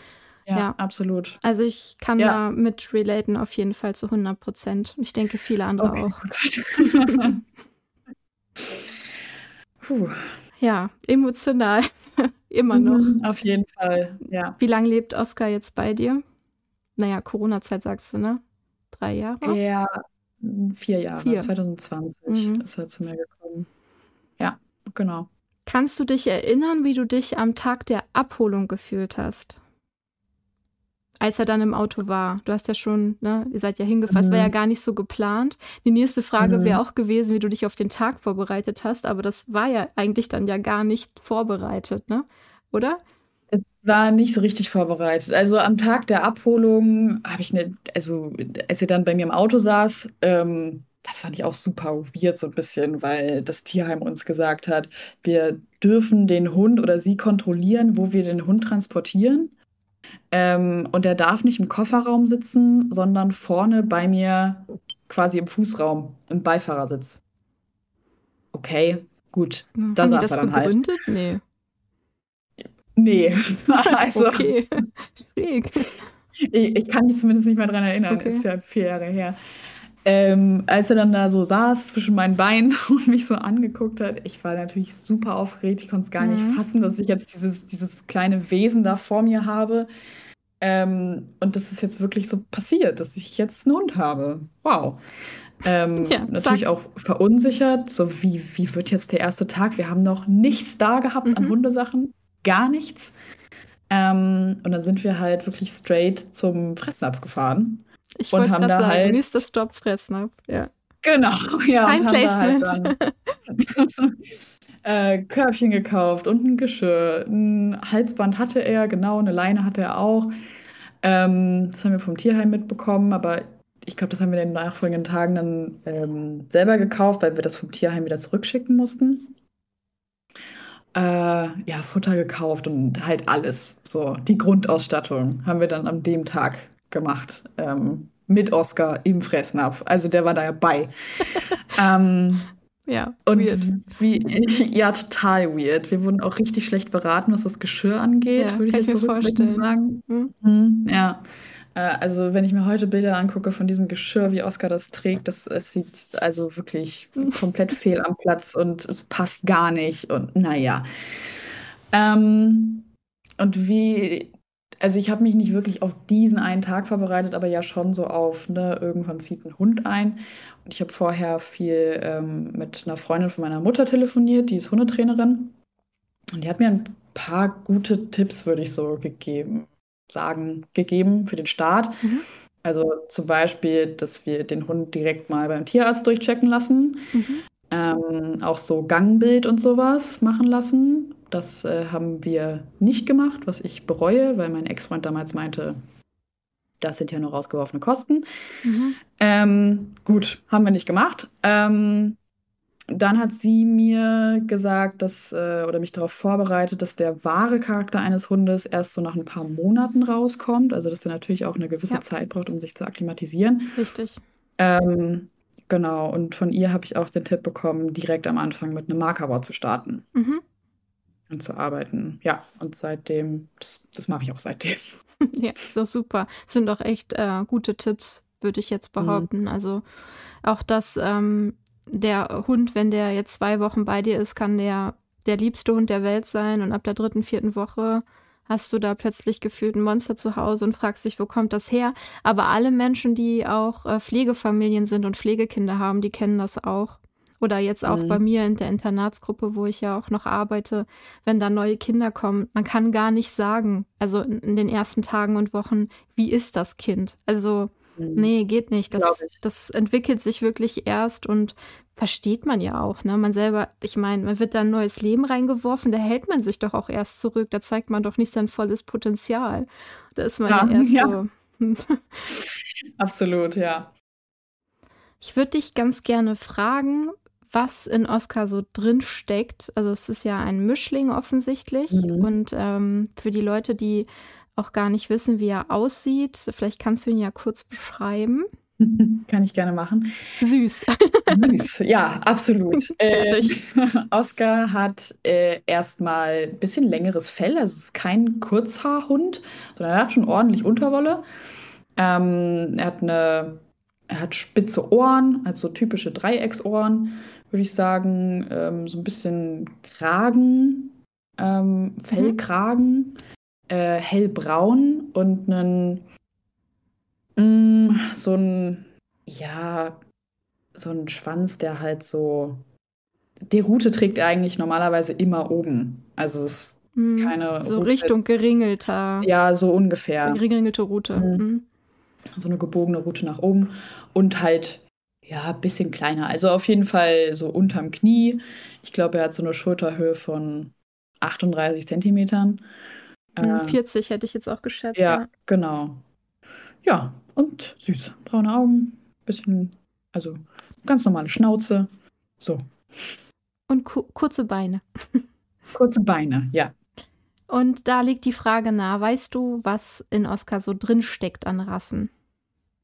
Ja, ja, absolut. Also ich kann ja. da mit relaten auf jeden Fall zu 100 Prozent. Ich denke, viele andere okay. auch. Puh. Ja, emotional. Immer noch. Mhm, auf jeden Fall, ja. Wie lange lebt Oskar jetzt bei dir? Naja, Corona-Zeit sagst du, ne? Drei Jahre? Ja, vier Jahre. Vier. 2020 mhm. ist er zu mir gekommen. Ja, genau. Kannst du dich erinnern, wie du dich am Tag der Abholung gefühlt hast? Als er dann im Auto war. Du hast ja schon, ne, ihr seid ja hingefasst, mhm. war ja gar nicht so geplant. Die nächste Frage mhm. wäre auch gewesen, wie du dich auf den Tag vorbereitet hast, aber das war ja eigentlich dann ja gar nicht vorbereitet, ne? Oder? Es war nicht so richtig vorbereitet. Also am Tag der Abholung habe ich eine, also als er dann bei mir im Auto saß, ähm, das fand ich auch super weird so ein bisschen, weil das Tierheim uns gesagt hat, wir dürfen den Hund oder sie kontrollieren, wo wir den Hund transportieren. Ähm, und er darf nicht im Kofferraum sitzen, sondern vorne bei mir quasi im Fußraum, im Beifahrersitz. Okay, gut. Hm, da Haben saß das er dann halt. begründet? Halt. Nee. Nee. also, okay. Schräg. Ich, ich, kann mich zumindest nicht mehr dran erinnern. Okay. Ist ja vier Jahre her. Ähm, als er dann da so saß zwischen meinen Beinen und mich so angeguckt hat, ich war natürlich super aufgeregt. Ich konnte es gar mhm. nicht fassen, dass ich jetzt dieses, dieses kleine Wesen da vor mir habe. Ähm, und das ist jetzt wirklich so passiert, dass ich jetzt einen Hund habe. Wow. Ähm, ja, natürlich auch verunsichert. So, wie, wie wird jetzt der erste Tag? Wir haben noch nichts da gehabt mhm. an Hundesachen. Gar nichts. Ähm, und dann sind wir halt wirklich straight zum Fressnapf gefahren. Ich wollte gerade sagen, halt, nächster Stopp Fressnapf, ja. Genau, ja. Kein Placement. Halt äh, Körbchen gekauft und ein Geschirr. Ein Halsband hatte er, genau, eine Leine hatte er auch. Ähm, das haben wir vom Tierheim mitbekommen, aber ich glaube, das haben wir in den nachfolgenden Tagen dann ähm, selber gekauft, weil wir das vom Tierheim wieder zurückschicken mussten. Äh, ja, Futter gekauft und halt alles. So, die Grundausstattung haben wir dann an dem Tag gemacht. Ähm, mit Oscar im Fressnapf. Also der war da ja bei. ähm, ja, und weird. Wie, ja, total weird. Wir wurden auch richtig schlecht beraten, was das Geschirr angeht, ja, würde ich jetzt zurückblickend sagen. Hm? Mhm, ja. Äh, also, wenn ich mir heute Bilder angucke von diesem Geschirr, wie Oscar das trägt, das, es sieht also wirklich komplett fehl am Platz und es passt gar nicht. Und naja. Ähm, und wie also ich habe mich nicht wirklich auf diesen einen Tag vorbereitet, aber ja schon so auf, ne, irgendwann zieht ein Hund ein. Und ich habe vorher viel ähm, mit einer Freundin von meiner Mutter telefoniert, die ist Hundetrainerin. Und die hat mir ein paar gute Tipps, würde ich so, gegeben. Sagen gegeben für den Start. Mhm. Also zum Beispiel, dass wir den Hund direkt mal beim Tierarzt durchchecken lassen. Mhm. Ähm, auch so Gangbild und sowas machen lassen. Das äh, haben wir nicht gemacht, was ich bereue, weil mein Ex-Freund damals meinte, das sind ja nur rausgeworfene Kosten. Mhm. Ähm, gut, haben wir nicht gemacht. Ähm, dann hat sie mir gesagt, dass, äh, oder mich darauf vorbereitet, dass der wahre Charakter eines Hundes erst so nach ein paar Monaten rauskommt. Also, dass er natürlich auch eine gewisse ja. Zeit braucht, um sich zu akklimatisieren. Richtig. Ähm, genau, und von ihr habe ich auch den Tipp bekommen, direkt am Anfang mit einem Markerwort zu starten. Mhm. Und zu arbeiten. Ja, und seitdem, das, das mache ich auch seitdem. ja, ist doch super. Das sind doch echt äh, gute Tipps, würde ich jetzt behaupten. Mhm. Also auch das, ähm, der Hund, wenn der jetzt zwei Wochen bei dir ist, kann der der liebste Hund der Welt sein und ab der dritten, vierten Woche hast du da plötzlich gefühlt ein Monster zu Hause und fragst dich, wo kommt das her? Aber alle Menschen, die auch äh, Pflegefamilien sind und Pflegekinder haben, die kennen das auch. Oder jetzt auch mhm. bei mir in der Internatsgruppe, wo ich ja auch noch arbeite, wenn da neue Kinder kommen, man kann gar nicht sagen, also in, in den ersten Tagen und Wochen, wie ist das Kind? Also Mhm. Nee, geht nicht. Das, das entwickelt sich wirklich erst und versteht man ja auch. Ne? Man selber, ich meine, man wird da ein neues Leben reingeworfen, da hält man sich doch auch erst zurück. Da zeigt man doch nicht sein volles Potenzial. Da ist man ja, ja erst ja. so. Absolut, ja. Ich würde dich ganz gerne fragen, was in Oscar so drin steckt. Also es ist ja ein Mischling offensichtlich. Mhm. Und ähm, für die Leute, die auch gar nicht wissen, wie er aussieht. Vielleicht kannst du ihn ja kurz beschreiben. Kann ich gerne machen. Süß. Süß, ja, absolut. äh, Oscar hat äh, erstmal ein bisschen längeres Fell. Also es ist kein Kurzhaarhund, sondern er hat schon ordentlich Unterwolle. Ähm, er hat eine, er hat spitze Ohren, also typische Dreiecksohren, würde ich sagen. Ähm, so ein bisschen Kragen, ähm. Fellkragen. Äh, hellbraun und einen mh, mm, so ein ja so ein Schwanz, der halt so die Rute trägt er eigentlich normalerweise immer oben. Also es ist hm, keine so Rute, Richtung geringelter. Ja, so ungefähr. Geringelte Route. Mhm. Mhm. So eine gebogene Route nach oben und halt ja, ein bisschen kleiner. Also auf jeden Fall so unterm Knie. Ich glaube, er hat so eine Schulterhöhe von 38 Zentimetern. 40 äh, hätte ich jetzt auch geschätzt. Ja, ja, genau. Ja, und süß. Braune Augen, bisschen, also ganz normale Schnauze. So. Und ku kurze Beine. kurze Beine, ja. Und da liegt die Frage nahe, weißt du, was in Oscar so drin steckt an Rassen?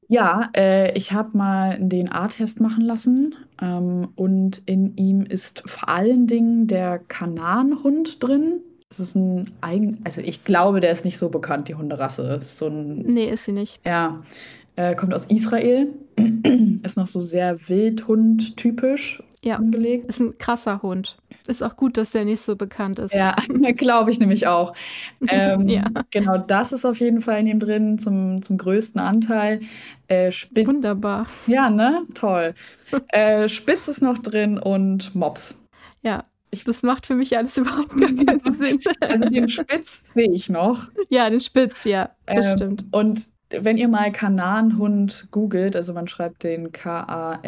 Ja, äh, ich habe mal einen DNA-Test machen lassen ähm, und in ihm ist vor allen Dingen der Kananhund drin. Das ist ein eigen, also ich glaube, der ist nicht so bekannt, die Hunderasse. Ist so ein, nee, ist sie nicht. Ja, äh, kommt aus Israel, ist noch so sehr Wildhund-typisch ja, angelegt. Ist ein krasser Hund. Ist auch gut, dass der nicht so bekannt ist. Ja, glaube ich nämlich auch. Ähm, ja. Genau, das ist auf jeden Fall in ihm drin, zum, zum größten Anteil. Äh, Wunderbar. Ja, ne? Toll. äh, Spitz ist noch drin und Mops. Ja, ich, das macht für mich alles überhaupt gar keinen Sinn. Also den Spitz sehe ich noch. Ja, den Spitz, ja, das ähm, stimmt. Und wenn ihr mal Kananhund googelt, also man schreibt den K-A-N-A-A-N.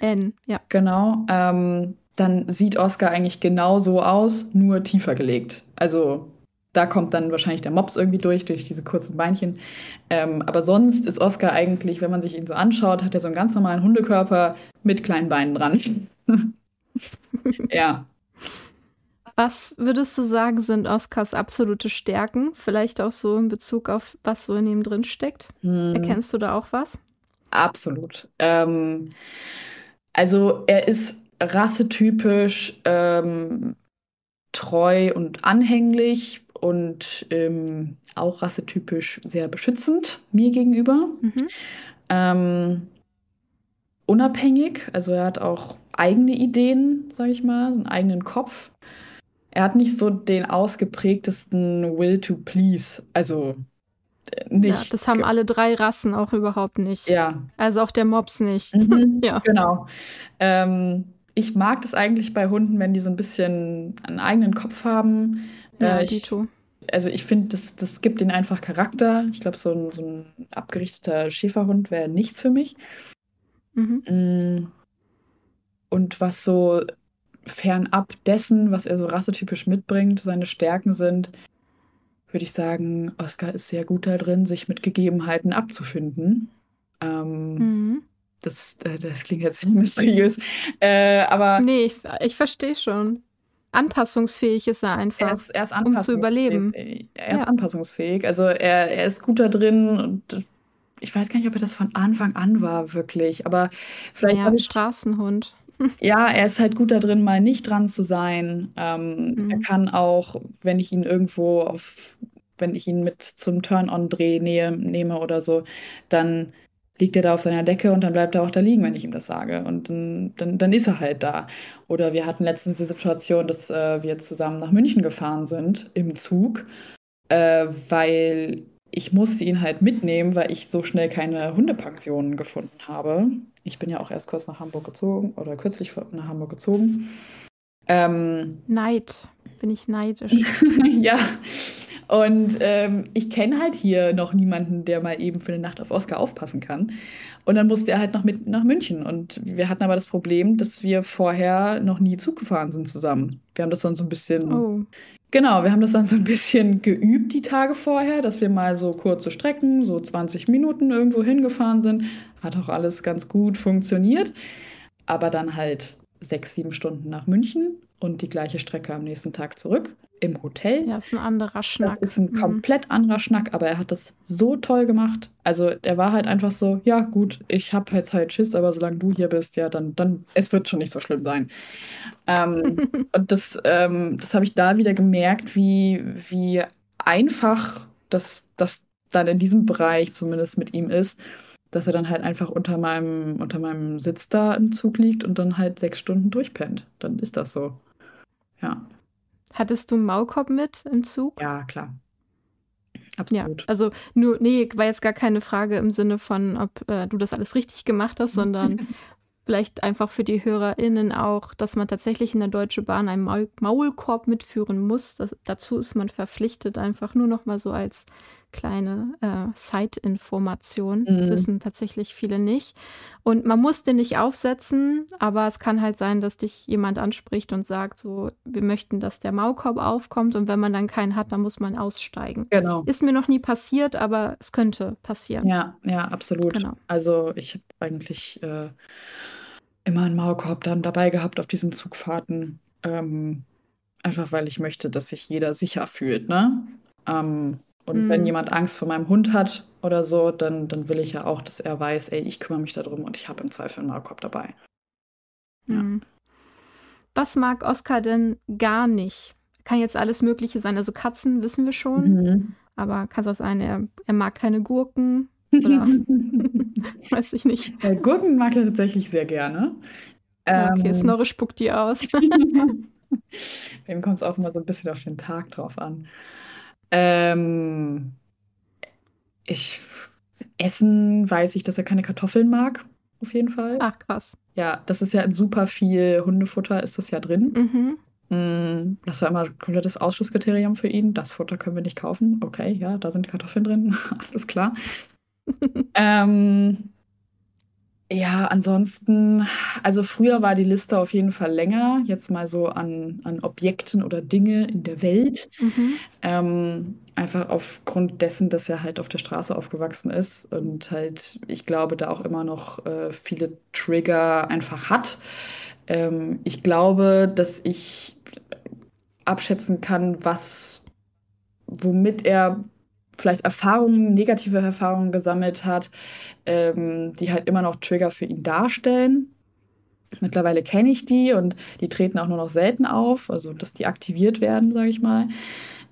N, ja. Genau. Ähm, dann sieht Oscar eigentlich genau so aus, nur tiefer gelegt. Also da kommt dann wahrscheinlich der Mops irgendwie durch, durch diese kurzen Beinchen. Ähm, aber sonst ist Oscar eigentlich, wenn man sich ihn so anschaut, hat er so einen ganz normalen Hundekörper mit kleinen Beinen dran. ja. Was würdest du sagen, sind Oscars absolute Stärken? Vielleicht auch so in Bezug auf, was so in ihm drin steckt? Hm. Erkennst du da auch was? Absolut. Ähm, also er ist rassetypisch ähm, treu und anhänglich und ähm, auch rassetypisch sehr beschützend mir gegenüber. Mhm. Ähm, unabhängig, also er hat auch eigene Ideen, sage ich mal, einen eigenen Kopf. Er hat nicht so den ausgeprägtesten Will to Please, also äh, nicht. Ja, das haben alle drei Rassen auch überhaupt nicht. Ja. Also auch der Mops nicht. Mhm, ja. Genau. Ähm, ich mag das eigentlich bei Hunden, wenn die so ein bisschen einen eigenen Kopf haben. Ja, äh, ich, also ich finde, das, das gibt ihn einfach Charakter. Ich glaube, so ein, so ein abgerichteter Schäferhund wäre nichts für mich. Mhm. Mm. Und was so fernab dessen, was er so rassetypisch mitbringt, seine Stärken sind, würde ich sagen, Oscar ist sehr gut da drin, sich mit Gegebenheiten abzufinden. Ähm, mhm. das, äh, das klingt jetzt mysteriös. Äh, aber. Nee, ich, ich verstehe schon. Anpassungsfähig ist er einfach, er ist, er ist um zu überleben. Er ist ja. anpassungsfähig. Also er, er ist gut da drin und ich weiß gar nicht, ob er das von Anfang an war, wirklich. Aber vielleicht. Ja, ich, Straßenhund. Ja, er ist halt gut da drin, mal nicht dran zu sein. Ähm, mhm. Er kann auch, wenn ich ihn irgendwo auf, wenn ich ihn mit zum Turn-on-Dreh nehme oder so, dann liegt er da auf seiner Decke und dann bleibt er auch da liegen, wenn ich ihm das sage. Und dann, dann, dann ist er halt da. Oder wir hatten letztens die Situation, dass äh, wir zusammen nach München gefahren sind im Zug, äh, weil ich musste ihn halt mitnehmen, weil ich so schnell keine Hundepensionen gefunden habe. Ich bin ja auch erst kurz nach Hamburg gezogen oder kürzlich nach Hamburg gezogen. Ähm, Neid, bin ich neidisch. ja, und ähm, ich kenne halt hier noch niemanden, der mal eben für eine Nacht auf Oscar aufpassen kann. Und dann musste er halt noch mit nach München. Und wir hatten aber das Problem, dass wir vorher noch nie Zug gefahren sind zusammen. Wir haben das dann so ein bisschen. Oh. Genau, wir haben das dann so ein bisschen geübt die Tage vorher, dass wir mal so kurze Strecken, so 20 Minuten irgendwo hingefahren sind. Hat auch alles ganz gut funktioniert. Aber dann halt sechs, sieben Stunden nach München und die gleiche Strecke am nächsten Tag zurück im Hotel. Ja, ist ein anderer Schnack. Das ist ein mhm. komplett anderer Schnack, aber er hat das so toll gemacht. Also er war halt einfach so, ja gut, ich habe jetzt halt Schiss, aber solange du hier bist, ja, dann, dann, es wird schon nicht so schlimm sein. Ähm, und das, ähm, das habe ich da wieder gemerkt, wie, wie einfach das, das dann in diesem Bereich zumindest mit ihm ist, dass er dann halt einfach unter meinem, unter meinem Sitz da im Zug liegt und dann halt sechs Stunden durchpennt. Dann ist das so. Ja. Hattest du einen Maulkorb mit im Zug? Ja, klar. Absolut. Ja, also nur, nee, war jetzt gar keine Frage im Sinne von, ob äh, du das alles richtig gemacht hast, sondern vielleicht einfach für die HörerInnen auch, dass man tatsächlich in der Deutsche Bahn einen Maul Maulkorb mitführen muss. Das, dazu ist man verpflichtet, einfach nur noch mal so als kleine äh, Side-Information. Mhm. Das wissen tatsächlich viele nicht. Und man muss den nicht aufsetzen, aber es kann halt sein, dass dich jemand anspricht und sagt, so, wir möchten, dass der Maulkorb aufkommt und wenn man dann keinen hat, dann muss man aussteigen. Genau. Ist mir noch nie passiert, aber es könnte passieren. Ja, ja, absolut. Genau. Also ich habe eigentlich äh, immer einen Maulkorb dann dabei gehabt auf diesen Zugfahrten. Ähm, einfach weil ich möchte, dass sich jeder sicher fühlt, ne? Ähm, und mhm. wenn jemand Angst vor meinem Hund hat oder so, dann, dann will ich ja auch, dass er weiß, ey, ich kümmere mich darum und ich habe im Zweifel einen Maulkorb dabei. Ja. Mhm. Was mag Oskar denn gar nicht? Kann jetzt alles Mögliche sein. Also Katzen wissen wir schon, mhm. aber kann es auch sein, er, er mag keine Gurken oder weiß ich nicht. Ja, Gurken mag er tatsächlich sehr gerne. Okay, ähm, Snorre spuckt die aus. Ihm kommt es auch immer so ein bisschen auf den Tag drauf an. Ähm, ich Essen weiß ich, dass er keine Kartoffeln mag, auf jeden Fall. Ach, krass. Ja, das ist ja in super viel Hundefutter ist das ja drin. Mhm. Mm, das war immer ein komplettes Ausschlusskriterium für ihn. Das Futter können wir nicht kaufen. Okay, ja, da sind Kartoffeln drin. Alles klar. ähm, ja, ansonsten, also früher war die Liste auf jeden Fall länger, jetzt mal so an, an Objekten oder Dinge in der Welt. Mhm. Ähm, einfach aufgrund dessen, dass er halt auf der Straße aufgewachsen ist und halt, ich glaube, da auch immer noch äh, viele Trigger einfach hat. Ähm, ich glaube, dass ich abschätzen kann, was, womit er vielleicht Erfahrungen, negative Erfahrungen gesammelt hat, ähm, die halt immer noch Trigger für ihn darstellen. Mittlerweile kenne ich die und die treten auch nur noch selten auf, also dass die aktiviert werden, sage ich mal.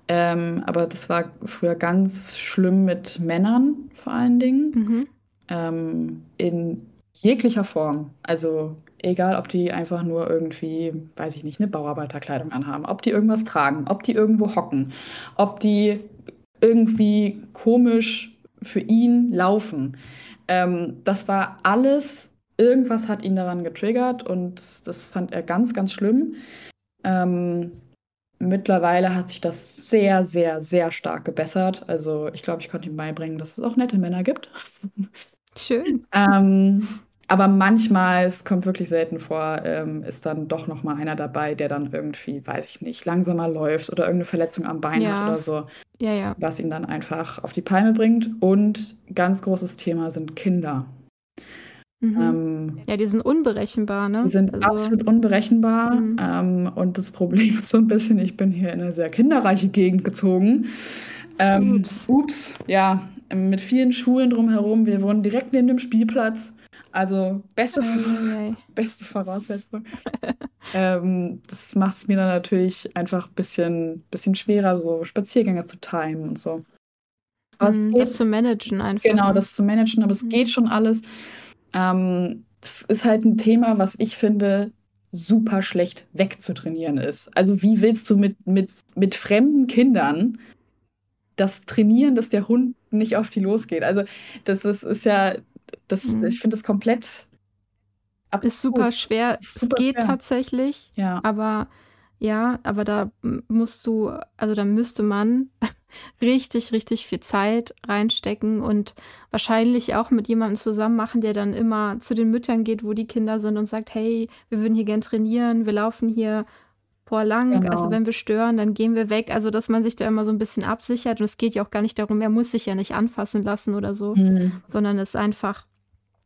Ähm, aber das war früher ganz schlimm mit Männern vor allen Dingen. Mhm. Ähm, in jeglicher Form. Also egal, ob die einfach nur irgendwie, weiß ich nicht, eine Bauarbeiterkleidung anhaben, ob die irgendwas tragen, ob die irgendwo hocken, ob die irgendwie komisch für ihn laufen. Ähm, das war alles, irgendwas hat ihn daran getriggert und das, das fand er ganz, ganz schlimm. Ähm, mittlerweile hat sich das sehr, sehr, sehr stark gebessert. Also ich glaube, ich konnte ihm beibringen, dass es auch nette Männer gibt. Schön. ähm, aber manchmal, es kommt wirklich selten vor, ähm, ist dann doch noch mal einer dabei, der dann irgendwie, weiß ich nicht, langsamer läuft oder irgendeine Verletzung am Bein Ja. hat oder so, Ja, ja. was ihn dann einfach auf die Palme bringt. Und ganz großes Thema sind Kinder. Mhm. Ähm, Ja, die sind unberechenbar, ne? die sind Also, absolut unberechenbar. Mhm. Ähm, und das Problem ist so ein bisschen, ich bin hier in eine sehr kinderreiche Gegend gezogen. Ähm, Ups. ups, ja, mit vielen Schulen drumherum. Wir wohnen direkt neben dem Spielplatz. Also beste, beste Voraussetzung. ähm, das macht es mir dann natürlich einfach ein bisschen, bisschen schwerer, so Spaziergänge zu timen und so. Aber Mhm, geht- Das zu managen einfach. Genau, ne? das zu managen, aber es Mhm. geht schon alles. Ähm, das ist halt ein Thema, was ich finde, super schlecht wegzutrainieren ist. Also wie willst du mit, mit, mit fremden Kindern das trainieren, dass der Hund nicht auf die losgeht? Also das ist, ist ja, das, Mhm. ich finde das komplett Ist super absurd. schwer. Ist Es super geht schwer. tatsächlich, Ja, aber ja, aber da musst du, also da müsste man richtig, richtig viel Zeit reinstecken und wahrscheinlich auch mit jemandem zusammen machen, der dann immer zu den Müttern geht, wo die Kinder sind und sagt, hey, wir würden hier gern trainieren, wir laufen hier vor lang, Genau. also wenn wir stören, dann gehen wir weg. Also, dass man sich da immer so ein bisschen absichert und es geht ja auch gar nicht darum, er muss sich ja nicht anfassen lassen oder so Mhm. sondern es ist einfach,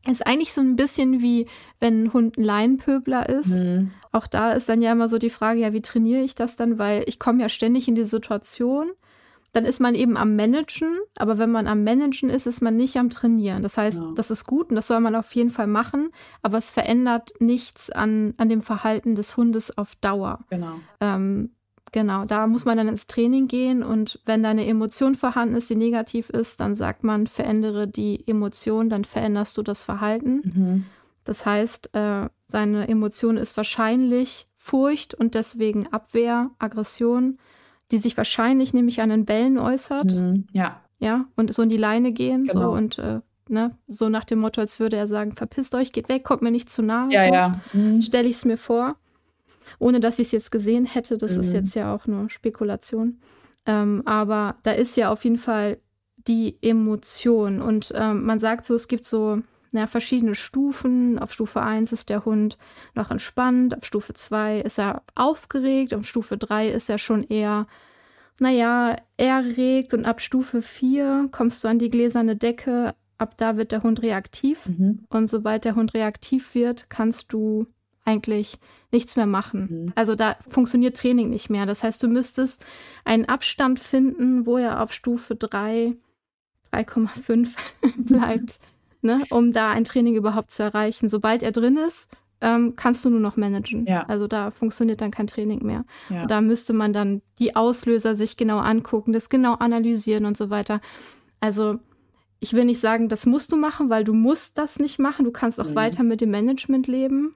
ist eigentlich so ein bisschen wie, wenn ein Hund ein Laienpöbler ist. Mhm. Auch da ist dann ja immer so die Frage, ja, wie trainiere ich das dann? Weil ich komme ja ständig in die Situation. Dann ist man eben am Managen, aber wenn man am Managen ist, ist man nicht am Trainieren. Das heißt, Ja. das ist gut und das soll man auf jeden Fall machen, aber es verändert nichts an, an dem Verhalten des Hundes auf Dauer. Genau. Ähm, genau, da muss man dann ins Training gehen und wenn da eine Emotion vorhanden ist, die negativ ist, dann sagt man, verändere die Emotion, dann veränderst du das Verhalten. Mhm. Das heißt, äh, seine Emotion ist wahrscheinlich Furcht und deswegen Abwehr, Aggression, die sich wahrscheinlich nämlich an den Bällen äußert, Mhm. Ja, ja, und so in die Leine gehen, so Genau. und äh, ne, so nach dem Motto, als würde er sagen, verpisst euch, geht weg, kommt mir nicht zu nah. ja, so ja. Mhm. stelle ich es mir vor, ohne dass ich es jetzt gesehen hätte. Das ist Mhm. jetzt ja auch nur Spekulation. Ähm, aber da ist ja auf jeden Fall die Emotion. Und ähm, man sagt so, es gibt so na, verschiedene Stufen. Auf Stufe 1 ist der Hund noch entspannt, auf Stufe 2 ist er aufgeregt, auf Stufe 3 ist er schon eher, naja, erregt und ab Stufe 4 kommst du an die gläserne Decke. Ab da wird der Hund reaktiv. Mhm. Und sobald der Hund reaktiv wird, kannst du eigentlich nichts mehr machen. Mhm. Also da funktioniert Training nicht mehr. Das heißt, du müsstest einen Abstand finden, wo er auf Stufe 3, 3,5 bleibt, ne, um da ein Training überhaupt zu erreichen. Sobald er drin ist, ähm, kannst du nur noch managen. Ja. Also da funktioniert dann kein Training mehr. Ja. Da müsste man dann die Auslöser sich genau angucken, das genau analysieren und so weiter. Also ich will nicht sagen, das musst du machen, weil du musst das nicht machen. Du kannst auch Mhm. weiter mit dem Management leben.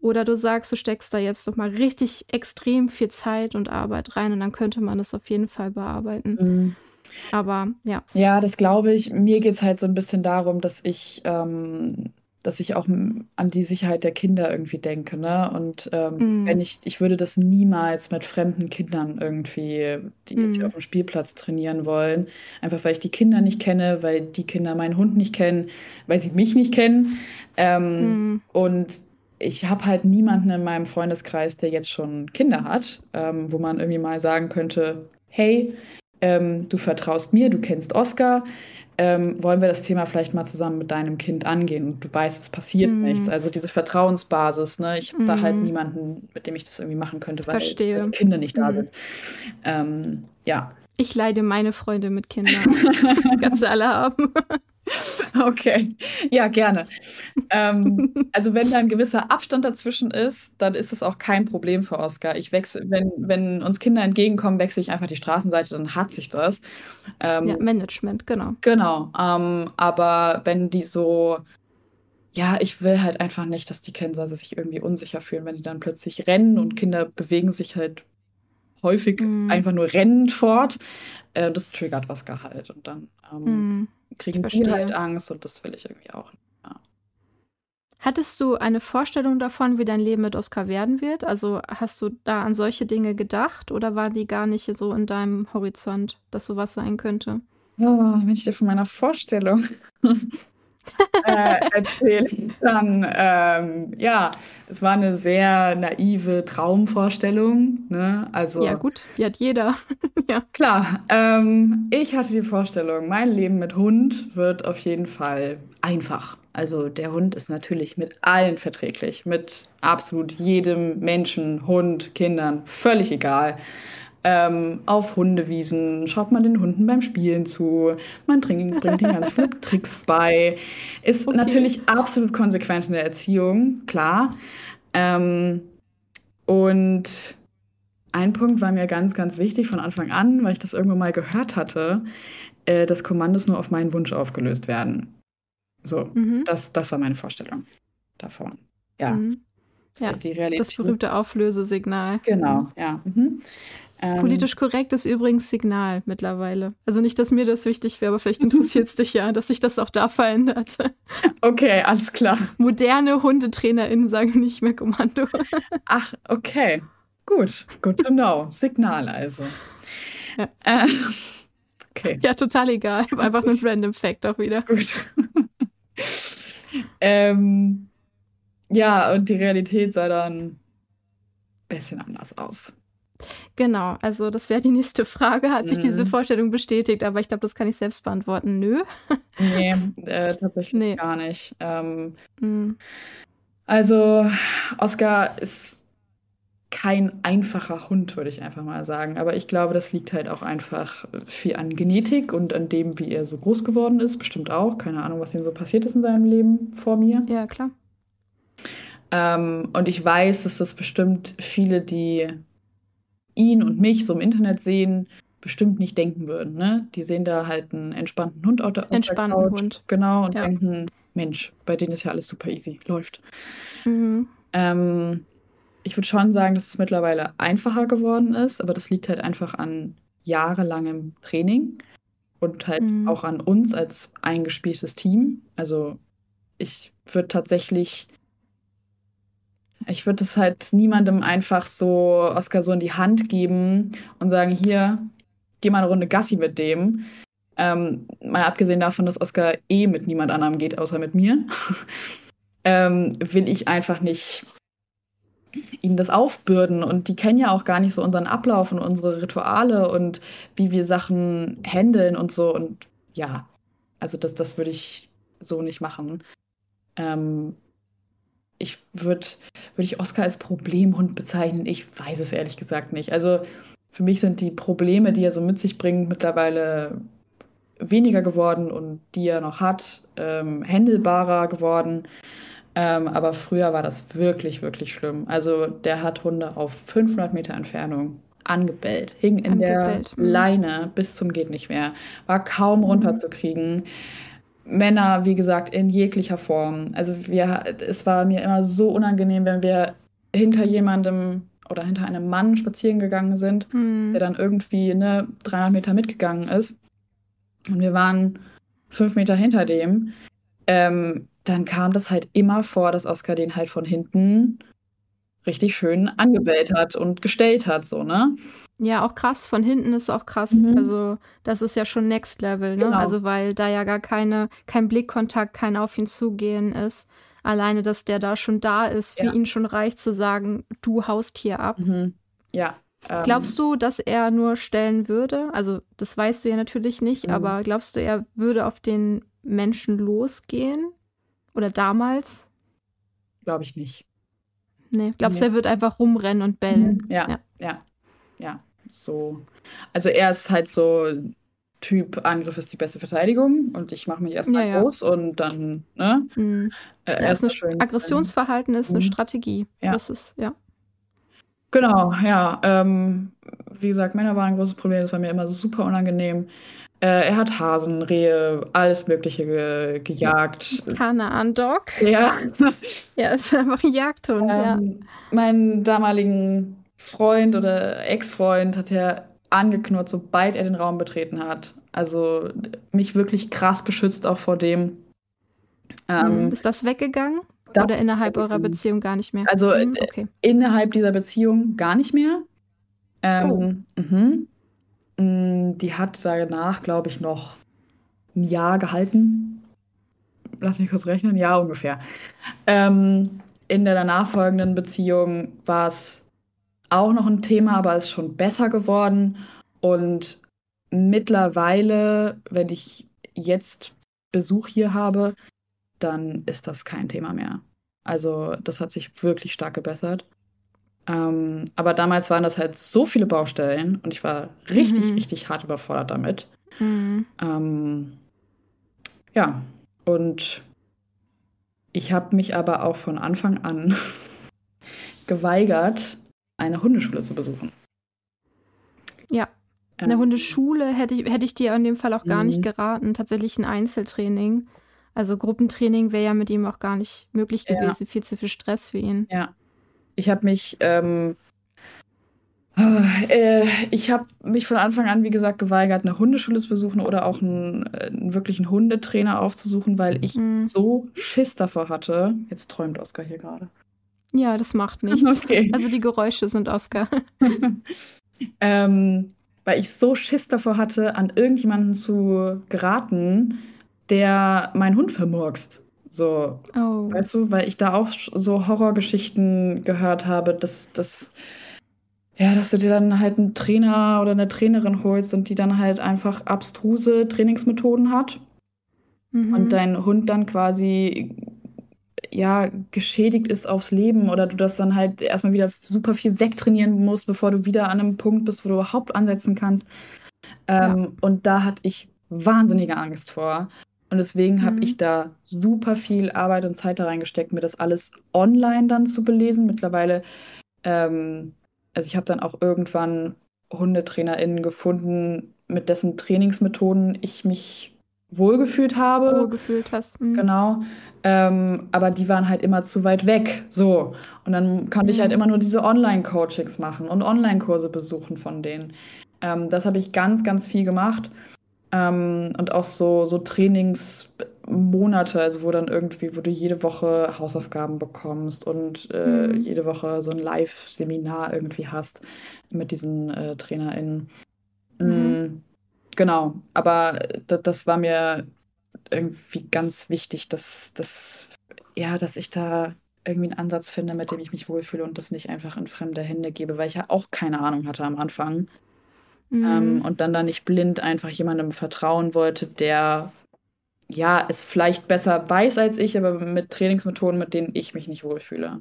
Oder du sagst, du steckst da jetzt doch mal richtig extrem viel Zeit und Arbeit rein und dann könnte man das auf jeden Fall bearbeiten. Mhm. Aber ja, Ja, das glaube ich. Mir geht es halt so ein bisschen darum, dass ich, ähm, dass ich auch an die Sicherheit der Kinder irgendwie denke, ne? Und ähm, Mhm. wenn ich, ich würde das niemals mit fremden Kindern irgendwie, die jetzt hier Mhm. auf dem Spielplatz trainieren wollen. Einfach weil ich die Kinder nicht kenne, weil die Kinder meinen Hund nicht kennen, weil sie mich nicht kennen. Ähm, mm, und ich habe halt niemanden in meinem Freundeskreis, der jetzt schon Kinder hat, ähm, wo man irgendwie mal sagen könnte, hey, ähm, du vertraust mir, du kennst Oscar, ähm, wollen wir das Thema vielleicht mal zusammen mit deinem Kind angehen und du weißt, es passiert Mhm. nichts. Also diese Vertrauensbasis, ne? Ich habe da halt Mhm. niemanden, mit dem ich das irgendwie machen könnte, weil, Verstehe. die Kinder nicht da Mhm. sind. Ähm, ja. ich leide meine Freunde mit Kindern. Kannst du alle haben. Okay, ja, gerne. ähm, also wenn da ein gewisser Abstand dazwischen ist, dann ist es auch kein Problem für Oscar. Ich wechsle, wenn, wenn uns Kinder entgegenkommen, wechsle ich einfach die Straßenseite, dann hat sich das. Ähm, Ja, Management, genau. Genau. Ähm, aber wenn die so, ja, ich will halt einfach nicht, dass die Kinder sich irgendwie unsicher fühlen, wenn die dann plötzlich rennen und Kinder bewegen sich halt häufig Mhm. einfach nur rennend fort. Äh, das triggert Oscar halt und dann ähm, Mm. kriegen die halt Angst und das will ich irgendwie auch nicht. Hattest du eine Vorstellung davon, wie dein Leben mit Oscar werden wird? Also hast du da an solche Dinge gedacht oder war die gar nicht so in deinem Horizont, dass sowas sein könnte? Oh, wenn ich dir von meiner Vorstellung äh, erzähle, dann ähm, ja, es war eine sehr naive Traumvorstellung. Ne? Also, ja, gut, die hat jeder. ja. Klar, ähm, ich hatte die Vorstellung, mein Leben mit Hund wird auf jeden Fall einfach. Also der Hund ist natürlich mit allen verträglich, mit absolut jedem Menschen, Hund, Kindern, völlig egal. Ähm, auf Hundewiesen schaut man den Hunden beim Spielen zu, man bringt, bringt ihnen ganz viele Tricks bei. Ist okay. natürlich absolut konsequent in der Erziehung, klar. Ähm, und ein Punkt war mir ganz, ganz wichtig von Anfang an, weil ich das irgendwann mal gehört hatte, äh, dass Kommandos nur auf meinen Wunsch aufgelöst werden. So, mhm. das, das war meine Vorstellung davon. Ja. Mhm. Ja, das berühmte Auflösesignal. Genau, ja. Mhm. Ähm, Politisch korrekt ist übrigens Signal mittlerweile. Also nicht, dass mir das wichtig wäre, aber vielleicht interessiert es dich ja, dass sich das auch da verändert. Okay, alles klar. Moderne HundetrainerInnen sagen nicht mehr Kommando. Ach, okay. Gut, good to know. Signal also. Ja. Äh, okay. Ja, total egal. Einfach ein Random Fact auch wieder. Gut. ähm, ja, und die Realität sah dann ein bisschen anders aus. Genau, also das wäre die nächste Frage. Hat sich diese mhm. Vorstellung bestätigt? Aber ich glaube, das kann ich selbst beantworten. Nö. Nee, äh, tatsächlich nee. gar nicht. Ähm, mhm. Also, Oscar ist kein einfacher Hund, würde ich einfach mal sagen. Aber ich glaube, das liegt halt auch einfach viel an Genetik und an dem, wie er so groß geworden ist. Bestimmt auch. Keine Ahnung, was ihm so passiert ist in seinem Leben vor mir. Ja, klar. Ähm, und ich weiß, dass das bestimmt viele, die ihn und mich so im Internet sehen, bestimmt nicht denken würden. Ne? Die sehen da halt einen entspannten Hund auf der Entspannten Couch, Hund. Genau, und ja. denken, Mensch, bei denen ist ja alles super easy, läuft. Mhm. Ähm, ich würde schon sagen, dass es mittlerweile einfacher geworden ist, aber das liegt halt einfach an jahrelangem Training und halt mhm. auch an uns als eingespieltes Team. Also ich würde tatsächlich, ich würde es halt niemandem einfach so Oscar so in die Hand geben und sagen, hier, geh mal eine Runde Gassi mit dem. Ähm, mal abgesehen davon, dass Oscar eh mit niemand anderem geht, außer mit mir, ähm, will ich einfach nicht ihnen das aufbürden. Und die kennen ja auch gar nicht so unseren Ablauf und unsere Rituale und wie wir Sachen handeln und so. Und ja, also das, das würde ich so nicht machen. Ähm, ich würde würd ich Oscar als Problemhund bezeichnen. Ich weiß es ehrlich gesagt nicht. Also für mich sind die Probleme, die er so mit sich bringt, mittlerweile weniger geworden und die er noch hat, ähm, händelbarer geworden. Ähm, aber früher war das wirklich, wirklich schlimm. Also der hat Hunde auf 500 Meter Entfernung angebellt, hing in angebellt. der mhm. Leine bis zum geht nicht mehr, war kaum mhm. Männer, wie gesagt, in jeglicher Form. Also wir, es war mir immer so unangenehm, wenn wir hinter jemandem oder hinter einem Mann spazieren gegangen sind, mhm. der dann irgendwie ne, 300 Meter mitgegangen ist. Und wir waren fünf Meter hinter dem. Ähm, dann kam das halt immer vor, dass Oscar den halt von hinten richtig schön angebellt hat und gestellt hat, so, ne? Ja, auch krass. Von hinten ist auch krass. Mhm. Also, das ist ja schon Next Level, ne? Genau. Also, weil da ja gar keine, kein Blickkontakt, kein Auf ihn zugehen ist. Alleine, dass der da schon da ist, für ja. ihn schon reicht zu sagen, du haust hier ab. Mhm. Ja. Ähm, glaubst du, dass er nur stellen würde? Also, das weißt du ja natürlich nicht, mhm. aber glaubst du, er würde auf den Menschen losgehen? Oder damals? Glaube ich nicht. Nee, glaubst du, nee. er wird einfach rumrennen und bellen? Ja, ja, ja, ja, So. Also er ist halt so Typ, Angriff ist die beste Verteidigung und ich mache mich erstmal ja, ja. groß und dann, ne? Mhm. Äh, ja, ist eine schön, Aggressionsverhalten ist eine mhm. Strategie. Ja. Das ist, ja. Genau, ja. Ähm, wie gesagt, Männer waren ein großes Problem, das war mir immer super unangenehm. Äh, er hat Hasen, Rehe, alles Mögliche ge gejagt. Kanaan-Dog. Ja. ja, ist einfach ein Jagdhund, ähm, ja. Meinen damaligen Freund oder Ex-Freund hat er angeknurrt, sobald er den Raum betreten hat. Also mich wirklich krass beschützt auch vor dem. Ähm, hm, ist das weggegangen? Das Oder innerhalb eurer Beziehung gar nicht mehr? Also hm, okay. innerhalb dieser Beziehung gar nicht mehr. Ähm, oh. Mhm. Mm, die hat danach, glaube ich, noch ein Jahr gehalten. Lass mich kurz rechnen, ja, ungefähr. Ähm, in der danach folgenden Beziehung war es auch noch ein Thema, aber ist schon besser geworden. Und mittlerweile, wenn ich jetzt Besuch hier habe, dann ist das kein Thema mehr. Also das hat sich wirklich stark gebessert. Ähm, aber damals waren das halt so viele Baustellen und ich war richtig, mhm. richtig hart überfordert damit. Mhm. Ähm, ja, und ich habe mich aber auch von Anfang an geweigert, eine Hundeschule zu besuchen. Ja, eine ähm, Hundeschule hätte ich, hätte ich dir in dem Fall auch gar nicht mhm. geraten. Tatsächlich ein Einzeltraining. Also Gruppentraining wäre ja mit ihm auch gar nicht möglich gewesen. Ja. Viel zu viel Stress für ihn. Ja. Ich habe mich, ähm, äh, ich habe mich von Anfang an, wie gesagt, geweigert, eine Hundeschule zu besuchen oder auch einen, einen wirklichen Hundetrainer aufzusuchen, weil ich mhm. so Schiss davor hatte. Jetzt träumt Oskar hier gerade. Ja, das macht nichts. Okay. Also die Geräusche sind Oskar. ähm, weil ich so Schiss davor hatte, an irgendjemanden zu geraten, der meinen Hund vermurkst. So, oh. weißt du, weil ich da auch so Horrorgeschichten gehört habe, dass das ja, dass du dir dann halt einen Trainer oder eine Trainerin holst und die dann halt einfach abstruse Trainingsmethoden hat mhm. und dein Hund dann quasi ja geschädigt ist aufs Leben oder du das dann halt erstmal wieder super viel wegtrainieren musst, bevor du wieder an einem Punkt bist, wo du überhaupt ansetzen kannst. Ähm, ja. Und da hatte ich wahnsinnige Angst vor. Und deswegen mhm. habe ich da super viel Arbeit und Zeit da reingesteckt, mir das alles online dann zu belesen. Mittlerweile, ähm, also ich habe dann auch irgendwann HundetrainerInnen gefunden, mit dessen Trainingsmethoden ich mich wohlgefühlt habe. Wohlgefühlt hast. Mhm. Genau. Ähm, aber die waren halt immer zu weit weg. So. Und dann konnte mhm. ich halt mhm. immer nur diese Online-Coachings machen und Online-Kurse besuchen von denen. Ähm, das habe ich ganz, ganz viel gemacht. Ähm, und auch so, so Trainingsmonate, also wo dann irgendwie, wo du jede Woche Hausaufgaben bekommst und äh, mhm. jede Woche so ein Live-Seminar irgendwie hast mit diesen äh, TrainerInnen. Mhm. Mm, genau, aber das, das war mir irgendwie ganz wichtig, dass, dass, ja, dass ich da irgendwie einen Ansatz finde, mit dem ich mich wohlfühle und das nicht einfach in fremde Hände gebe, weil ich ja auch keine Ahnung hatte am Anfang. Ähm, mhm. Ähm, und dann da nicht blind einfach jemandem vertrauen wollte, der ja es vielleicht besser weiß als ich, aber mit Trainingsmethoden, mit denen ich mich nicht wohlfühle.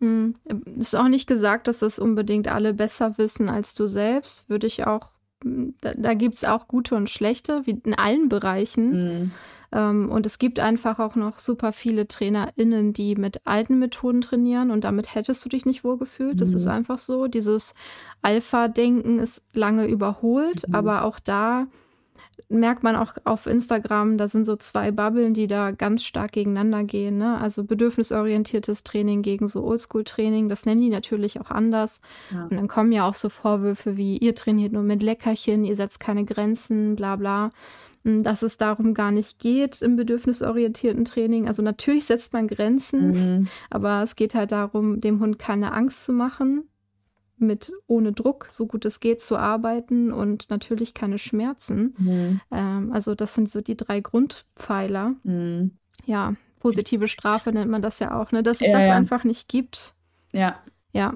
Mhm. Ist auch nicht gesagt, dass das unbedingt alle besser wissen als du selbst. Würde ich auch, da, da gibt es auch gute und schlechte, wie in allen Bereichen. Mhm. Ähm, und es gibt einfach auch noch super viele TrainerInnen, die mit alten Methoden trainieren und damit hättest du dich nicht wohlgefühlt. Mhm. Das ist mhm. einfach so. Dieses Alpha-Denken ist lange überholt, mhm. aber auch da merkt man auch auf Instagram, da sind so zwei Bubbeln, die da ganz stark gegeneinander gehen. Ne? Also bedürfnisorientiertes Training gegen so Oldschool-Training, das nennen die natürlich auch anders. Ja. Und dann kommen ja auch so Vorwürfe wie, ihr trainiert nur mit Leckerchen, ihr setzt keine Grenzen, bla bla. Hm, dass es darum gar nicht geht im bedürfnisorientierten Training. Also natürlich setzt man Grenzen, mhm. aber es geht halt darum, dem Hund keine Angst zu machen, mit ohne Druck, so gut es geht, zu arbeiten und natürlich keine Schmerzen. Mhm. Ähm, also das sind so die drei Grundpfeiler. Mhm. Ja, positive Strafe nennt man das ja auch, ne? Dass es ja, das ja. einfach nicht gibt. Ja. Ja,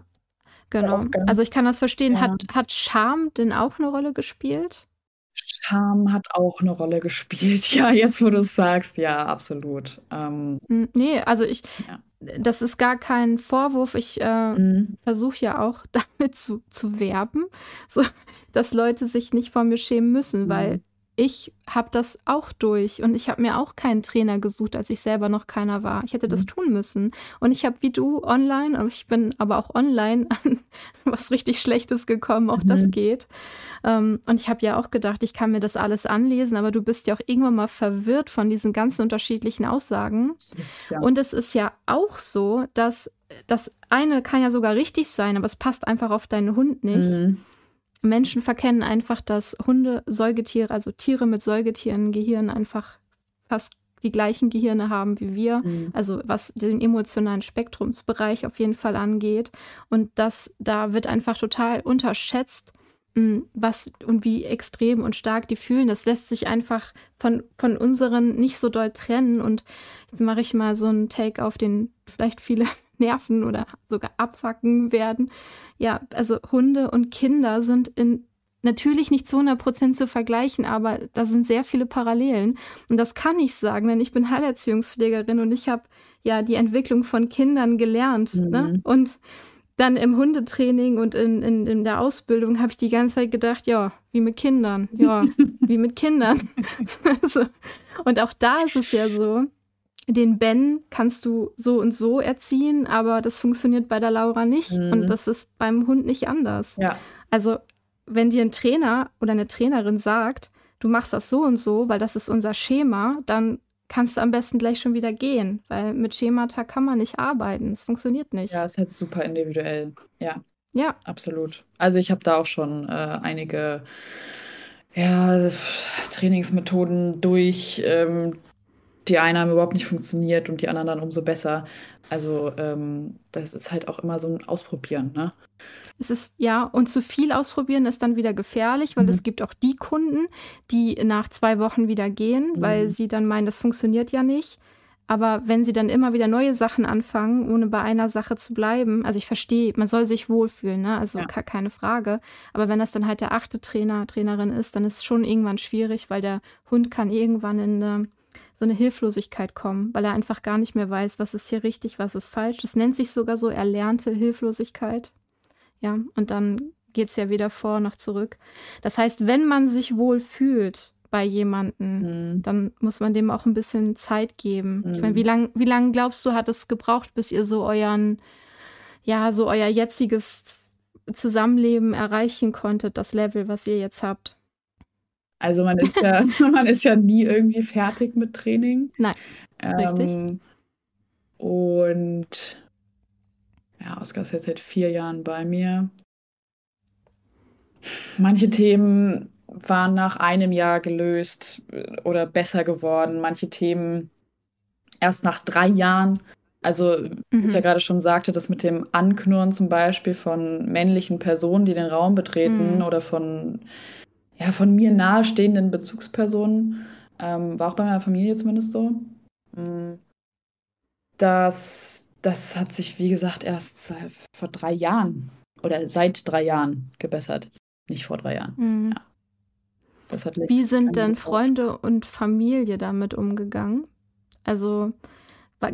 genau. Also ich kann das verstehen. Ja. Hat, hat Scham denn auch eine Rolle gespielt? Scham hat auch eine Rolle gespielt. Ja, jetzt wo du es sagst, ja, absolut. Ähm, hm, nee, also ich, ja. Das ist gar kein Vorwurf. Ich äh, mhm. versuche ja auch damit zu, zu werben, so, dass Leute sich nicht vor mir schämen müssen, mhm. weil ich habe das auch durch und ich habe mir auch keinen Trainer gesucht, als ich selber noch keiner war. Ich hätte das mhm. tun müssen. Und ich habe wie du online, und ich bin aber auch online an was richtig Schlechtes gekommen, auch mhm. das geht. Ähm, und ich habe ja auch gedacht, ich kann mir das alles anlesen, aber du bist ja auch irgendwann mal verwirrt von diesen ganz unterschiedlichen Aussagen. Ja. Und es ist ja auch so, dass das eine kann ja sogar richtig sein, aber es passt einfach auf deinen Hund nicht. Mhm. Menschen verkennen einfach, dass Hunde, Säugetiere, also Tiere mit Säugetieren, Gehirn einfach fast die gleichen Gehirne haben wie wir, mhm. also was den emotionalen Spektrumsbereich auf jeden Fall angeht. Und das, da wird einfach total unterschätzt, hm, was und wie extrem und stark die fühlen. Das lässt sich einfach von, von unseren nicht so doll trennen. Und jetzt mache ich mal so einen Take auf den vielleicht viele nerven oder sogar abfacken werden. Ja, also Hunde und Kinder sind in natürlich nicht zu 100 Prozent zu vergleichen, aber da sind sehr viele Parallelen. Und das kann ich sagen, denn ich bin Heilerziehungspflegerin und ich habe ja die Entwicklung von Kindern gelernt. Ne? Mhm. Ne? Und dann im Hundetraining und in, in, in der Ausbildung habe ich die ganze Zeit gedacht, ja, wie mit Kindern, ja, wie mit Kindern. also, und auch da ist es ja so, den Ben kannst du so und so erziehen, aber das funktioniert bei der Laura nicht mhm. und das ist beim Hund nicht anders. Ja. Also wenn dir ein Trainer oder eine Trainerin sagt, du machst das so und so, weil das ist unser Schema, dann kannst du am besten gleich schon wieder gehen, weil mit Schemata kann man nicht arbeiten. Es funktioniert nicht. Ja, es ist halt super individuell. Ja. Ja. Absolut. Also ich habe da auch schon äh, einige ja, Trainingsmethoden durch, ähm, die eine haben überhaupt nicht funktioniert und die anderen dann umso besser. Also ähm, das ist halt auch immer so ein Ausprobieren, ne? Es ist, ja, und zu viel ausprobieren ist dann wieder gefährlich, weil mhm. es gibt auch die Kunden, die nach zwei Wochen wieder gehen, mhm. weil sie dann meinen, das funktioniert ja nicht. Aber wenn sie dann immer wieder neue Sachen anfangen, ohne bei einer Sache zu bleiben, also ich verstehe, man soll sich wohlfühlen, ne? also ja. keine Frage. Aber wenn das dann halt der achte Trainer, Trainerin ist, dann ist es schon irgendwann schwierig, weil der Hund kann irgendwann in eine so eine Hilflosigkeit kommen, weil er einfach gar nicht mehr weiß, was ist hier richtig, was ist falsch. Das nennt sich sogar so erlernte Hilflosigkeit. Ja, und dann geht es ja weder vor noch zurück. Das heißt, wenn man sich wohl fühlt bei jemandem, mhm. dann muss man dem auch ein bisschen Zeit geben. Mhm. Ich meine, wie lange wie lang glaubst du, hat es gebraucht, bis ihr so euren, ja, so euer jetziges Zusammenleben erreichen konntet, das Level, was ihr jetzt habt? Also man ist ja, man ist ja nie irgendwie fertig mit Training. Nein. Ähm, richtig. Und ja, Oskar ist jetzt seit vier Jahren bei mir. Manche Themen waren nach einem Jahr gelöst äh, oder besser geworden. Manche Themen erst nach drei Jahren. Also, mhm. wie ich ja mhm. gerade schon sagte, das mit dem Anknurren zum Beispiel von männlichen Personen, die den Raum betreten mhm. oder von ja, von mir nahestehenden Bezugspersonen, ähm, war auch bei meiner Familie zumindest so. Mm, das, das hat sich, wie gesagt, erst seit, vor drei Jahren oder seit drei Jahren gebessert. Nicht vor drei Jahren. Mhm. Ja. Das hat wie sind denn Freunde und Familie damit umgegangen? Also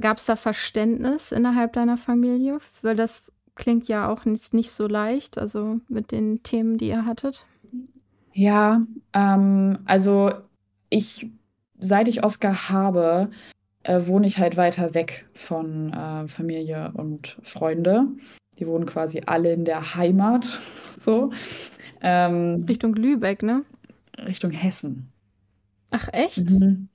gab es da Verständnis innerhalb deiner Familie? Weil das klingt ja auch nicht, nicht so leicht, also mit den Themen, die ihr hattet. Ja, ähm, also ich, seit ich Oscar habe, äh, wohne ich halt weiter weg von äh, Familie und Freunde. Die wohnen quasi alle in der Heimat, so. Ähm, Richtung Lübeck, ne? Richtung Hessen. Ach echt? Mhm.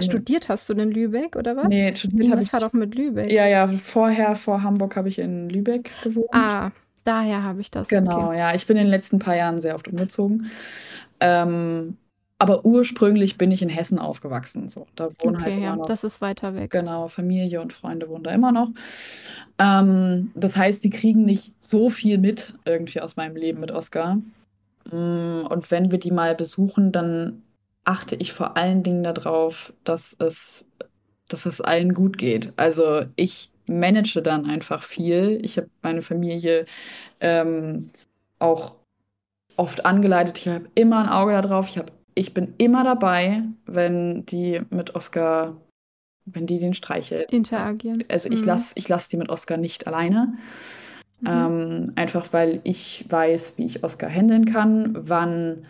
Studiert hast du in Lübeck oder was? Nee, studiert habe ich. hat auch mit Lübeck. Ja, ja, vorher, vor Hamburg habe ich in Lübeck gewohnt. Ah, Daher habe ich das. Genau, okay. ja. Ich bin in den letzten paar Jahren sehr oft umgezogen. Ähm, aber ursprünglich bin ich in Hessen aufgewachsen. So, da wohnen okay, halt ja, noch, das ist weiter weg. Genau, Familie und Freunde wohnen da immer noch. Ähm, das heißt, die kriegen nicht so viel mit irgendwie aus meinem Leben mit Oscar. Mm, und wenn wir die mal besuchen, dann achte ich vor allen Dingen darauf, dass es, dass es allen gut geht. Also ich manage dann einfach viel. Ich habe meine Familie ähm, auch oft angeleitet. Ich habe immer ein Auge darauf. Ich, hab, ich bin immer dabei, wenn die mit Oscar, wenn die den streichelt. Interagieren. Also ich mhm. lasse ich lass die mit Oscar nicht alleine. Mhm. Ähm, einfach weil ich weiß, wie ich Oscar handeln kann, wann,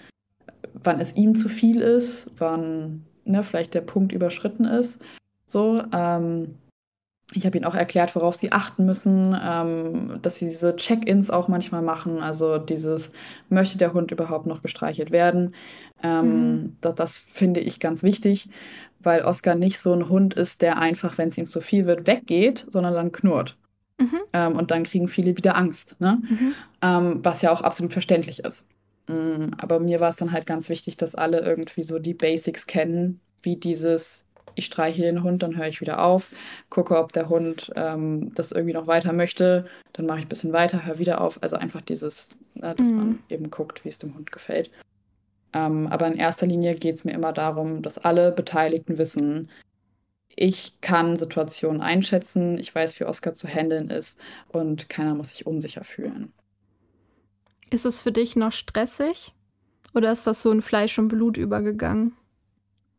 wann es ihm zu viel ist, wann ne, vielleicht der Punkt überschritten ist. So, ähm, ich habe ihnen auch erklärt, worauf sie achten müssen, ähm, dass sie diese Check-ins auch manchmal machen. Also dieses, möchte der Hund überhaupt noch gestreichelt werden? Ähm, mhm. das, das finde ich ganz wichtig, weil Oscar nicht so ein Hund ist, der einfach, wenn es ihm zu viel wird, weggeht, sondern dann knurrt. Mhm. Ähm, und dann kriegen viele wieder Angst, ne? Mhm. Ähm, was ja auch absolut verständlich ist. Mm, aber mir war es dann halt ganz wichtig, dass alle irgendwie so die Basics kennen, wie dieses ich streiche den Hund, dann höre ich wieder auf, gucke, ob der Hund ähm, das irgendwie noch weiter möchte, dann mache ich ein bisschen weiter, höre wieder auf. Also einfach dieses, ne, dass mhm. man eben guckt, wie es dem Hund gefällt. Ähm, aber in erster Linie geht es mir immer darum, dass alle Beteiligten wissen, ich kann Situationen einschätzen, ich weiß, wie Oscar zu handeln ist und keiner muss sich unsicher fühlen. Ist es für dich noch stressig oder ist das so in Fleisch und Blut übergegangen?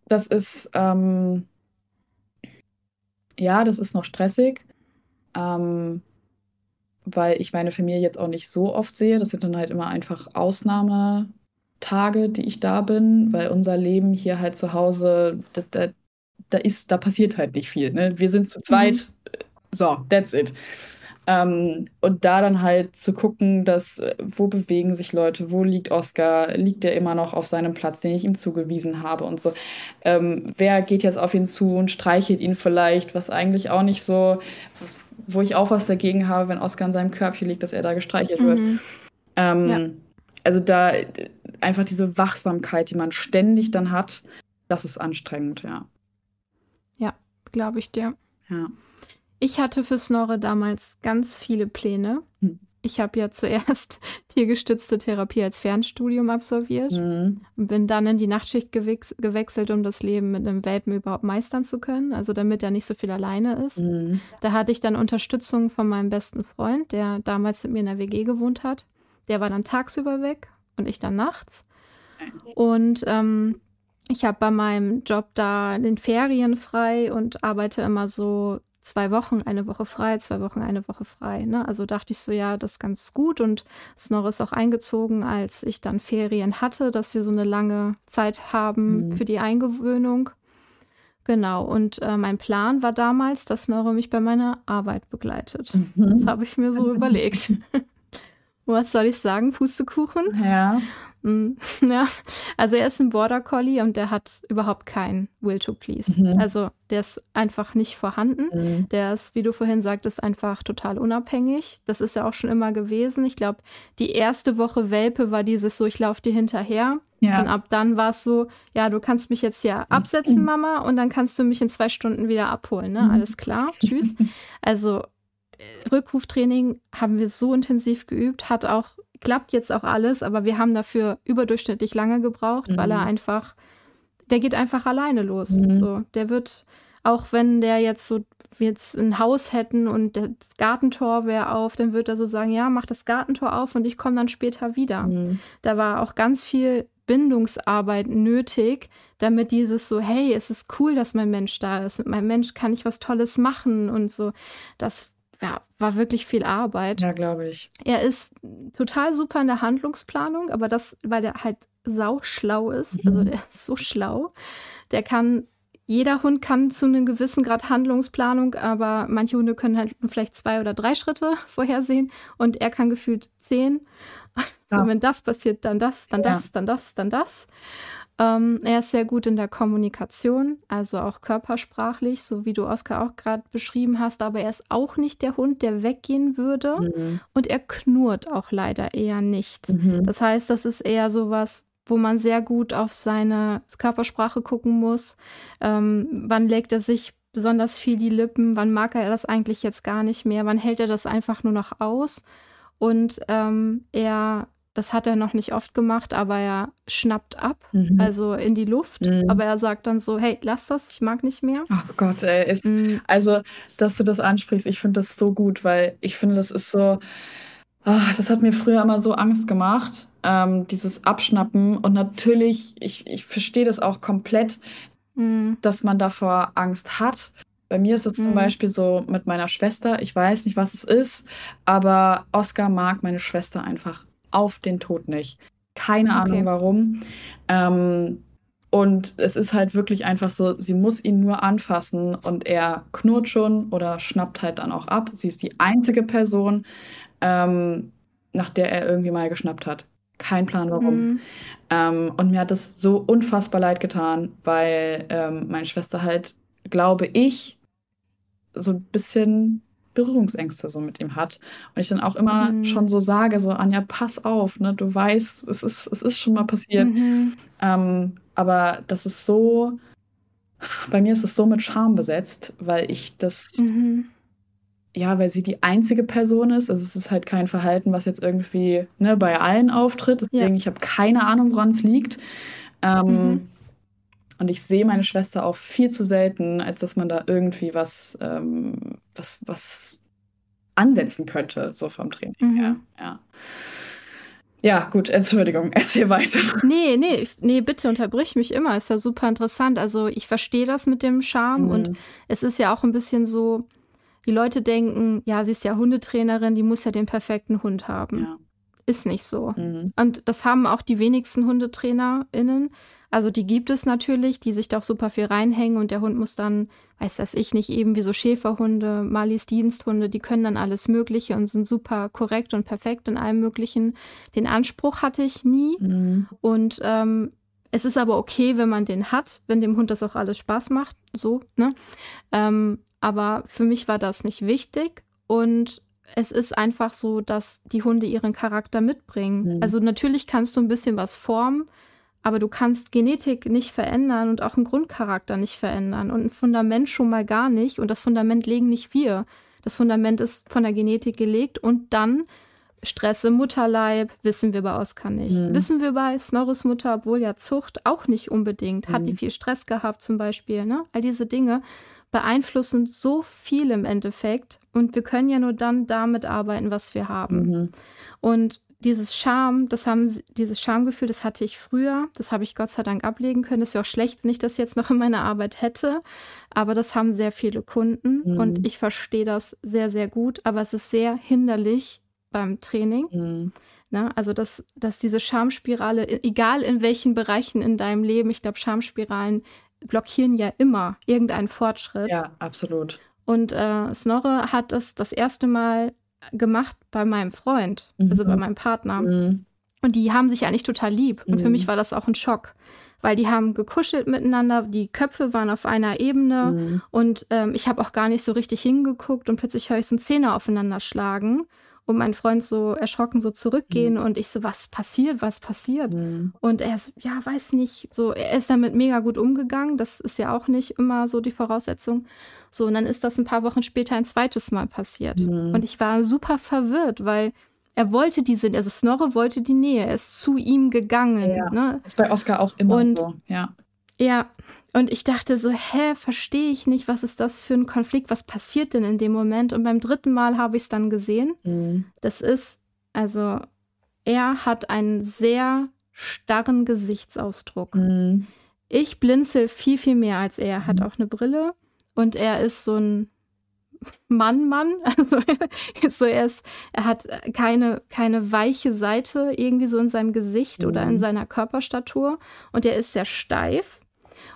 Das ist, ähm, ja, das ist noch stressig, ähm, weil ich meine Familie jetzt auch nicht so oft sehe. Das sind dann halt immer einfach Ausnahmetage, die ich da bin, weil unser Leben hier halt zu Hause, das, da, da ist, da passiert halt nicht viel. Ne? Wir sind zu zweit, mhm. so, that's it. Ähm, und da dann halt zu gucken, dass, äh, wo bewegen sich Leute, wo liegt Oscar, liegt er immer noch auf seinem Platz, den ich ihm zugewiesen habe und so. Ähm, wer geht jetzt auf ihn zu und streichelt ihn vielleicht, was eigentlich auch nicht so, wo ich auch was dagegen habe, wenn Oscar in seinem Körbchen liegt, dass er da gestreichelt mhm. wird. Ähm, ja. Also da einfach diese Wachsamkeit, die man ständig dann hat, das ist anstrengend, ja. Ja, glaube ich dir. Ja. Ich hatte für Snorre damals ganz viele Pläne. Hm. Ich habe ja zuerst tiergestützte Therapie als Fernstudium absolviert mhm. und bin dann in die Nachtschicht gewechselt, um das Leben mit einem Welpen überhaupt meistern zu können, also damit er nicht so viel alleine ist. Mhm. Da hatte ich dann Unterstützung von meinem besten Freund, der damals mit mir in der WG gewohnt hat. Der war dann tagsüber weg und ich dann nachts. Und ähm, ich habe bei meinem Job da den Ferien frei und arbeite immer so zwei Wochen, eine Woche frei, zwei Wochen, eine Woche frei. Ne? Also dachte ich so, ja, das ist ganz gut. Und Snorre ist auch eingezogen, als ich dann Ferien hatte, dass wir so eine lange Zeit haben mhm. für die Eingewöhnung. Genau, und äh, mein Plan war damals, dass Snorre mich bei meiner Arbeit begleitet. Mhm. Das habe ich mir so überlegt. Was soll ich sagen? Pustekuchen? Ja. Mm, ja, also er ist ein Border Collie und der hat überhaupt kein Will to Please. Mhm. Also der ist einfach nicht vorhanden. Mhm. Der ist, wie du vorhin sagtest, einfach total unabhängig. Das ist ja auch schon immer gewesen. Ich glaube, die erste Woche Welpe war dieses so, ich laufe dir hinterher. Ja. Und ab dann war es so, ja, du kannst mich jetzt hier absetzen, Mama, und dann kannst du mich in zwei Stunden wieder abholen. Ne? Mhm. Alles klar, tschüss. Also äh, Rückruftraining haben wir so intensiv geübt, hat auch klappt jetzt auch alles, aber wir haben dafür überdurchschnittlich lange gebraucht, mhm. weil er mhm. einfach, der geht einfach alleine los. Mhm. So, der wird, auch wenn der jetzt so, jetzt ein Haus hätten und das Gartentor wäre auf, dann wird er so sagen, ja, mach das Gartentor auf und ich komme dann später wieder. Mhm. Da war auch ganz viel Bindungsarbeit nötig, damit dieses so, hey, es ist cool, dass mein Mensch da ist. Mit meinem Mensch kann ich was Tolles machen und so. Das ja, war wirklich viel Arbeit. Ja, glaube ich. Er ist total super in der Handlungsplanung, aber das, weil er halt sau schlau ist. Also mhm. Also der ist so schlau. Der kann, jeder Hund kann zu einem gewissen Grad Handlungsplanung, aber manche Hunde können halt vielleicht zwei oder drei Schritte vorhersehen und er kann gefühlt zehn. Ja. So, wenn das passiert, dann das, dann ja. das, dann das, dann das. Ähm, er ist sehr gut in der Kommunikation, also auch körpersprachlich, so wie du Oskar auch gerade beschrieben hast, aber er ist auch nicht der Hund, der weggehen würde mhm. und er knurrt auch leider eher nicht. Mhm. Das heißt, das ist eher sowas, wo man sehr gut auf seine Körpersprache gucken muss. Ähm, wann legt er sich besonders viel die Lippen? Wann mag er das eigentlich jetzt gar nicht mehr? Wann hält er das einfach nur noch aus? Und ähm, er das hat er noch nicht oft gemacht, aber er schnappt ab, mhm. also in die Luft. Mhm. Aber er sagt dann so: Hey, lass das, ich mag nicht mehr. Ach oh Gott, ey. Ist, mhm. Also, dass du das ansprichst, ich finde das so gut, weil ich finde, das ist so. Oh, das hat mir früher immer so Angst gemacht, ähm, dieses Abschnappen. Und natürlich, ich, ich verstehe das auch komplett, mhm. dass man davor Angst hat. Bei mir ist es mhm. zum Beispiel so mit meiner Schwester. Ich weiß nicht, was es ist, aber Oscar mag meine Schwester einfach auf den Tod nicht. Keine okay. Ahnung warum. Ähm, und es ist halt wirklich einfach so, sie muss ihn nur anfassen und er knurrt schon oder schnappt halt dann auch ab. Sie ist die einzige Person, ähm, nach der er irgendwie mal geschnappt hat. Kein Plan warum. Mhm. Ähm, und mir hat es so unfassbar leid getan, weil ähm, meine Schwester halt, glaube ich, so ein bisschen Berührungsängste so mit ihm hat. Und ich dann auch immer mhm. schon so sage, so, Anja, pass auf, ne? Du weißt, es ist, es ist schon mal passiert. Mhm. Ähm, aber das ist so, Bei mir ist es so mit Charme besetzt, weil ich das Mhm. ja, weil sie die einzige Person ist. Also, es ist halt kein Verhalten, was jetzt irgendwie, ne, bei allen auftritt. Ja. Deswegen, ich habe keine Ahnung, woran es liegt. Mhm. Ähm, und ich sehe meine Schwester auch viel zu selten, als dass man da irgendwie was, ähm, was, was ansetzen könnte, so vom Training her. Mhm. Ja. Ja, gut, Entschuldigung, erzähl weiter. Nee, nee, nee, bitte unterbrich mich immer. Ist ja super interessant. Also ich verstehe das mit dem Charme und Mhm. es ist ja auch ein bisschen so, die Leute denken, ja, sie ist ja Hundetrainerin, die muss ja den perfekten Hund haben. Ja. Ist nicht so. Mhm. Und das haben auch die wenigsten HundetrainerInnen. Also die gibt es natürlich, die sich da auch super viel reinhängen und der Hund muss dann, weiß das ich nicht, eben wie so Schäferhunde, Malis Diensthunde, die können dann alles Mögliche und sind super korrekt und perfekt in allem Möglichen. Den Anspruch hatte ich nie. Mhm. Und ähm, es ist aber okay, wenn man den hat, wenn dem Hund das auch alles Spaß macht, so, ne? Ähm, aber für mich war das nicht wichtig und es ist einfach so, dass die Hunde ihren Charakter mitbringen. Mhm. Also natürlich kannst du ein bisschen was formen, aber du kannst Genetik nicht verändern und auch einen Grundcharakter nicht verändern und ein Fundament schon mal gar nicht. Und das Fundament legen nicht wir. Das Fundament ist von der Genetik gelegt und dann Stress im Mutterleib, wissen wir bei Oscar nicht. Mhm. Wissen wir bei Snorris Mutter, obwohl ja Zucht auch nicht unbedingt. Hat die Mhm. viel Stress gehabt zum Beispiel, ne? All diese Dinge beeinflussen so viel im Endeffekt und wir können ja nur dann damit arbeiten, was wir haben. Mhm. Und dieses Scham, das haben dieses Schamgefühl, das hatte ich früher, das habe ich Gott sei Dank ablegen können. Das wäre auch schlecht, wenn ich das jetzt noch in meiner Arbeit hätte, aber das haben sehr viele Kunden Mhm. und ich verstehe das sehr sehr gut, aber es ist sehr hinderlich beim Training. Mhm. Ne? Also, dass, dass diese Schamspirale, e- egal in welchen Bereichen in deinem Leben, ich glaube, Schamspiralen blockieren ja immer irgendeinen Fortschritt. Ja, absolut. Und äh, Snorre hat das das erste Mal gemacht bei meinem Freund, also Mhm. bei meinem Partner. Mhm. Und die haben sich eigentlich total lieb. Und für Mhm. mich war das auch ein Schock, weil die haben gekuschelt miteinander, die Köpfe waren auf einer Ebene. Mhm. Und ähm, ich habe auch gar nicht so richtig hingeguckt und plötzlich höre ich so einen Zähne aufeinander schlagen und mein Freund so erschrocken so zurückgehen und ich so, was passiert, was passiert? Mhm. Und er so, ja, weiß nicht, so, er ist damit mega gut umgegangen, das ist ja auch nicht immer so die Voraussetzung. So, und dann ist das ein paar Wochen später ein zweites Mal passiert. Mhm. Und ich war super verwirrt, weil er wollte diese, also Snorre wollte die Nähe, er ist zu ihm gegangen. Ja. Ne? Das ist bei Oscar auch immer Und- so. Ja. Ja, und ich dachte so, hä, verstehe ich nicht, was ist das für ein Konflikt, was passiert denn in dem Moment? Und beim dritten Mal habe ich es dann gesehen. Mhm. Das ist, also, er hat einen sehr starren Gesichtsausdruck. Mhm. Ich blinzel viel, viel mehr als er. Er hat Mhm. auch eine Brille und er ist so ein Mann-Mann. Also so er ist, er hat keine, keine weiche Seite irgendwie so in seinem Gesicht oder in Mhm. seiner Körperstatur und er ist sehr steif.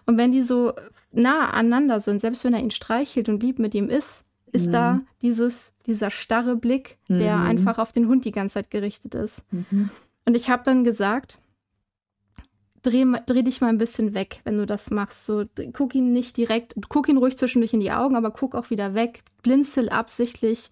Und wenn die so nah aneinander sind, selbst wenn er ihn streichelt und lieb mit ihm ist, ist Mhm. da dieses, dieser starre Blick, der Mhm. einfach auf den Hund die ganze Zeit gerichtet ist. Mhm. Und ich habe dann gesagt, dreh, dreh dich mal ein bisschen weg, wenn du das machst. So, guck ihn nicht direkt, guck ihn ruhig zwischendurch in die Augen, aber guck auch wieder weg. Blinzel absichtlich,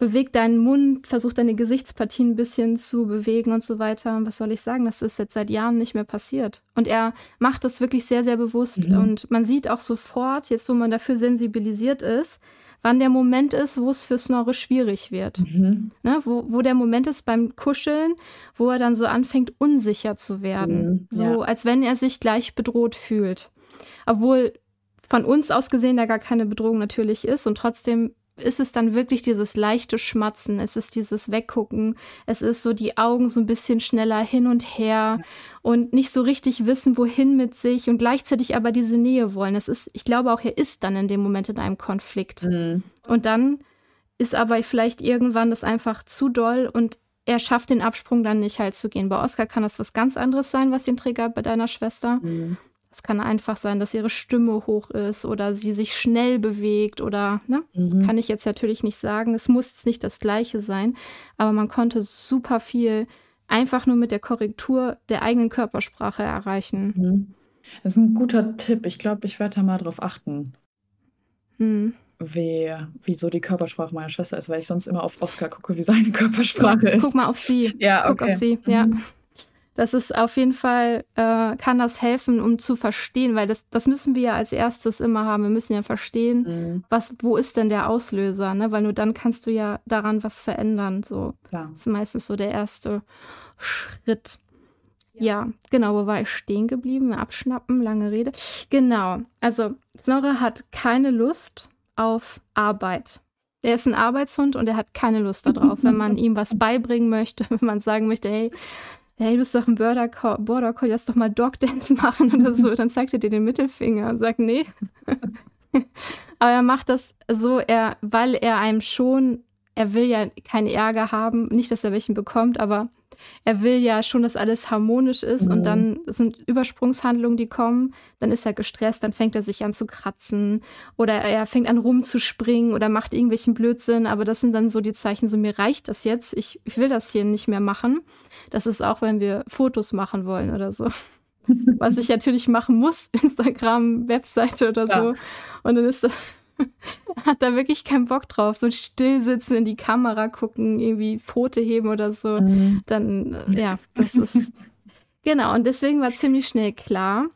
beweg deinen Mund, versuch deine Gesichtspartien ein bisschen zu bewegen und so weiter. Was soll ich sagen? Das ist jetzt seit Jahren nicht mehr passiert. Und er macht das wirklich sehr, sehr bewusst. Mhm. Und man sieht auch sofort, jetzt wo man dafür sensibilisiert ist, wann der Moment ist, wo es für Snorre schwierig wird. Mhm. Ne, wo, wo der Moment ist beim Kuscheln, wo er dann so anfängt, unsicher zu werden. Mhm, so ja. als wenn er sich gleich bedroht fühlt. Obwohl von uns aus gesehen da gar keine Bedrohung natürlich ist und trotzdem ist es dann wirklich dieses leichte Schmatzen, es ist dieses Weggucken, es ist so die Augen so ein bisschen schneller hin und her und nicht so richtig wissen, wohin mit sich und gleichzeitig aber diese Nähe wollen. Es ist, ich glaube auch, er ist dann in dem Moment in einem Konflikt. Mhm. Und dann ist aber vielleicht irgendwann das einfach zu doll und er schafft den Absprung dann nicht halt zu gehen. Bei Oscar kann das was ganz anderes sein, was ihn triggert bei deiner Schwester. Mhm. Es kann einfach sein, dass ihre Stimme hoch ist oder sie sich schnell bewegt oder, ne? Mhm. Kann ich jetzt natürlich nicht sagen. Es muss nicht das Gleiche sein, aber man konnte super viel einfach nur mit der Korrektur der eigenen Körpersprache erreichen. Mhm. Das ist ein guter Tipp. Ich glaube, ich werde da mal drauf achten, Hm. wie, wie so die Körpersprache meiner Schwester ist, weil ich sonst immer auf Oscar gucke, wie seine Körpersprache ist. Guck mal auf sie. Ja, Guck okay. auf sie, ja. Mhm. Das ist auf jeden Fall, äh, kann das helfen, um zu verstehen, weil das, das müssen wir ja als erstes immer haben. Wir müssen ja verstehen, mhm. was, wo ist denn der Auslöser, ne? Weil nur dann kannst du ja daran was verändern. So. Ja. Das ist meistens so der erste Schritt. Ja, ja genau, wo war ich stehen geblieben? Abschnappen, lange Rede. Genau, also Snorre hat keine Lust auf Arbeit. Er ist ein Arbeitshund und er hat keine Lust darauf, wenn man ihm was beibringen möchte, wenn man sagen möchte, hey, hey, du bist doch ein Border, Border Collie, lass doch mal Dog Dance machen oder so. Dann zeigt er dir den Mittelfinger und sagt, nee. Aber er macht das so, er, weil er einem schon, er will ja keinen Ärger haben, nicht, dass er welchen bekommt, aber er will ja schon, dass alles harmonisch ist mhm. und dann sind Übersprungshandlungen, die kommen, dann ist er gestresst, dann fängt er sich an zu kratzen oder er fängt an rumzuspringen oder macht irgendwelchen Blödsinn, aber das sind dann so die Zeichen, so mir reicht das jetzt, ich, ich will das hier nicht mehr machen. Das ist auch, wenn wir Fotos machen wollen oder so. Was ich natürlich machen muss, Instagram, Webseite oder ja. so. Und dann ist das hat da wirklich keinen Bock drauf. So still sitzen, in die Kamera gucken, irgendwie Pfote heben oder so. Mhm. Dann, äh, ja, das ist. genau, und deswegen war ziemlich schnell klar,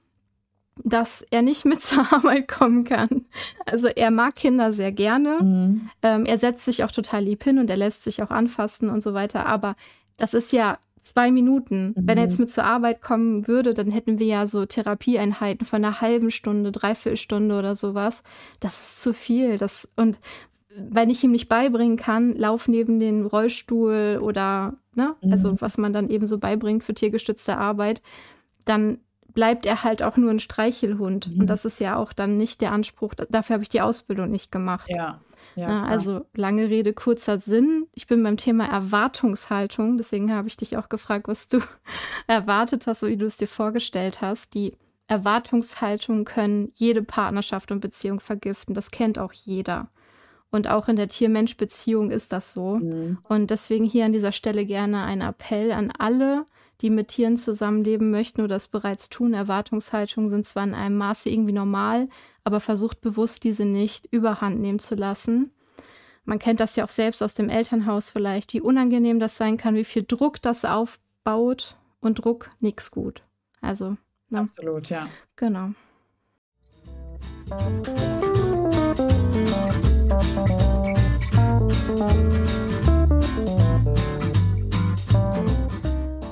dass er nicht mit zur Arbeit kommen kann. Also er mag Kinder sehr gerne. Mhm. Ähm, er setzt sich auch total lieb hin und er lässt sich auch anfassen und so weiter. Aber das ist ja zwei Minuten. Mhm. Wenn er jetzt mhm. mit zur Arbeit kommen würde, dann hätten wir ja so Therapieeinheiten von einer halben Stunde, dreiviertel Stunde oder sowas. Das ist zu viel. Das, und wenn ich ihm nicht beibringen kann, lauf neben den Rollstuhl oder, ne, also mhm. also was man dann eben so beibringt für tiergestützte Arbeit, dann bleibt er halt auch nur ein Streichelhund. Mhm. Und das ist ja auch dann nicht der Anspruch. Dafür habe ich die Ausbildung nicht gemacht. Ja. Ja, also lange Rede, kurzer Sinn. Ich bin beim Thema Erwartungshaltung, deswegen habe ich dich auch gefragt, was du erwartet hast, wie du es dir vorgestellt hast. Die Erwartungshaltungen können jede Partnerschaft und Beziehung vergiften. Das kennt auch jeder. Und auch in der Tier-Mensch-Beziehung ist das so. Mhm. Und deswegen hier an dieser Stelle gerne ein Appell an alle, die mit Tieren zusammenleben möchten oder es bereits tun. Erwartungshaltungen sind zwar in einem Maße irgendwie normal, aber versucht bewusst, diese nicht überhand nehmen zu lassen. Man kennt das ja auch selbst aus dem Elternhaus vielleicht, wie unangenehm das sein kann, wie viel Druck das aufbaut und Druck nichts gut. Also, ne? absolut, ja. Genau.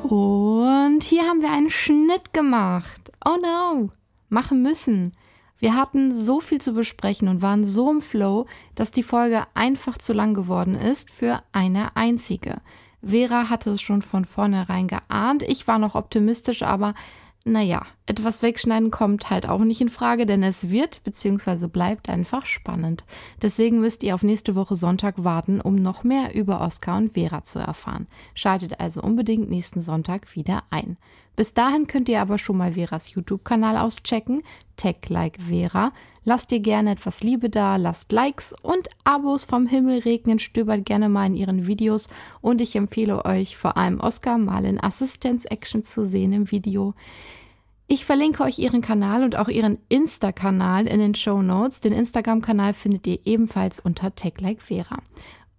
Und hier haben wir einen Schnitt gemacht. Oh no, machen müssen. Wir hatten so viel zu besprechen und waren so im Flow, dass die Folge einfach zu lang geworden ist für eine einzige. Vera hatte es schon von vornherein geahnt. Ich war noch optimistisch, aber naja, etwas wegschneiden kommt halt auch nicht in Frage, denn es wird bzw. bleibt einfach spannend. Deswegen müsst ihr auf nächste Woche Sonntag warten, um noch mehr über Oskar und Vera zu erfahren. Schaltet also unbedingt nächsten Sonntag wieder ein. Bis dahin könnt ihr aber schon mal Veras YouTube-Kanal auschecken, Tech Like Vera. Lasst ihr gerne etwas Liebe da, lasst Likes und Abos vom Himmel regnen, stöbert gerne mal in ihren Videos und ich empfehle euch vor allem Oscar mal in Assistenz-Action zu sehen im Video. Ich verlinke euch ihren Kanal und auch ihren Insta-Kanal in den Show Notes. Den Instagram-Kanal findet ihr ebenfalls unter Tech Like Vera.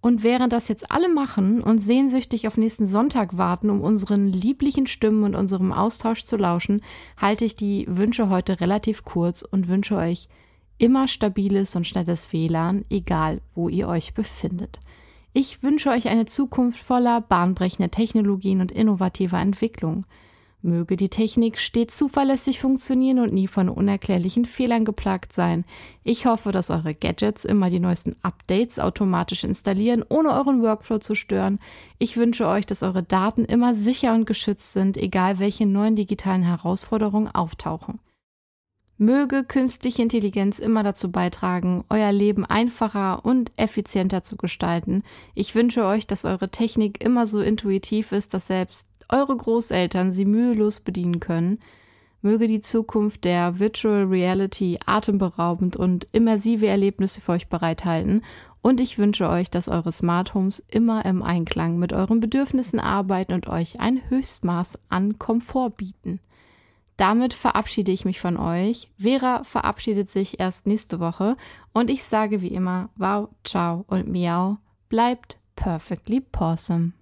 Und während das jetzt alle machen und sehnsüchtig auf nächsten Sonntag warten, um unseren lieblichen Stimmen und unserem Austausch zu lauschen, halte ich die Wünsche heute relativ kurz und wünsche euch immer stabiles und schnelles WLAN, egal wo ihr euch befindet. Ich wünsche euch eine Zukunft voller bahnbrechender Technologien und innovativer Entwicklung. Möge die Technik stets zuverlässig funktionieren und nie von unerklärlichen Fehlern geplagt sein. Ich hoffe, dass eure Gadgets immer die neuesten Updates automatisch installieren, ohne euren Workflow zu stören. Ich wünsche euch, dass eure Daten immer sicher und geschützt sind, egal welche neuen digitalen Herausforderungen auftauchen. Möge künstliche Intelligenz immer dazu beitragen, euer Leben einfacher und effizienter zu gestalten. Ich wünsche euch, dass eure Technik immer so intuitiv ist, dass selbst eure Großeltern sie mühelos bedienen können, möge die Zukunft der Virtual Reality atemberaubend und immersive Erlebnisse für euch bereithalten und ich wünsche euch, dass eure Smart Homes immer im Einklang mit euren Bedürfnissen arbeiten und euch ein Höchstmaß an Komfort bieten. Damit verabschiede ich mich von euch. Vera verabschiedet sich erst nächste Woche und ich sage wie immer, wow, ciao und miau, bleibt perfectly awesome.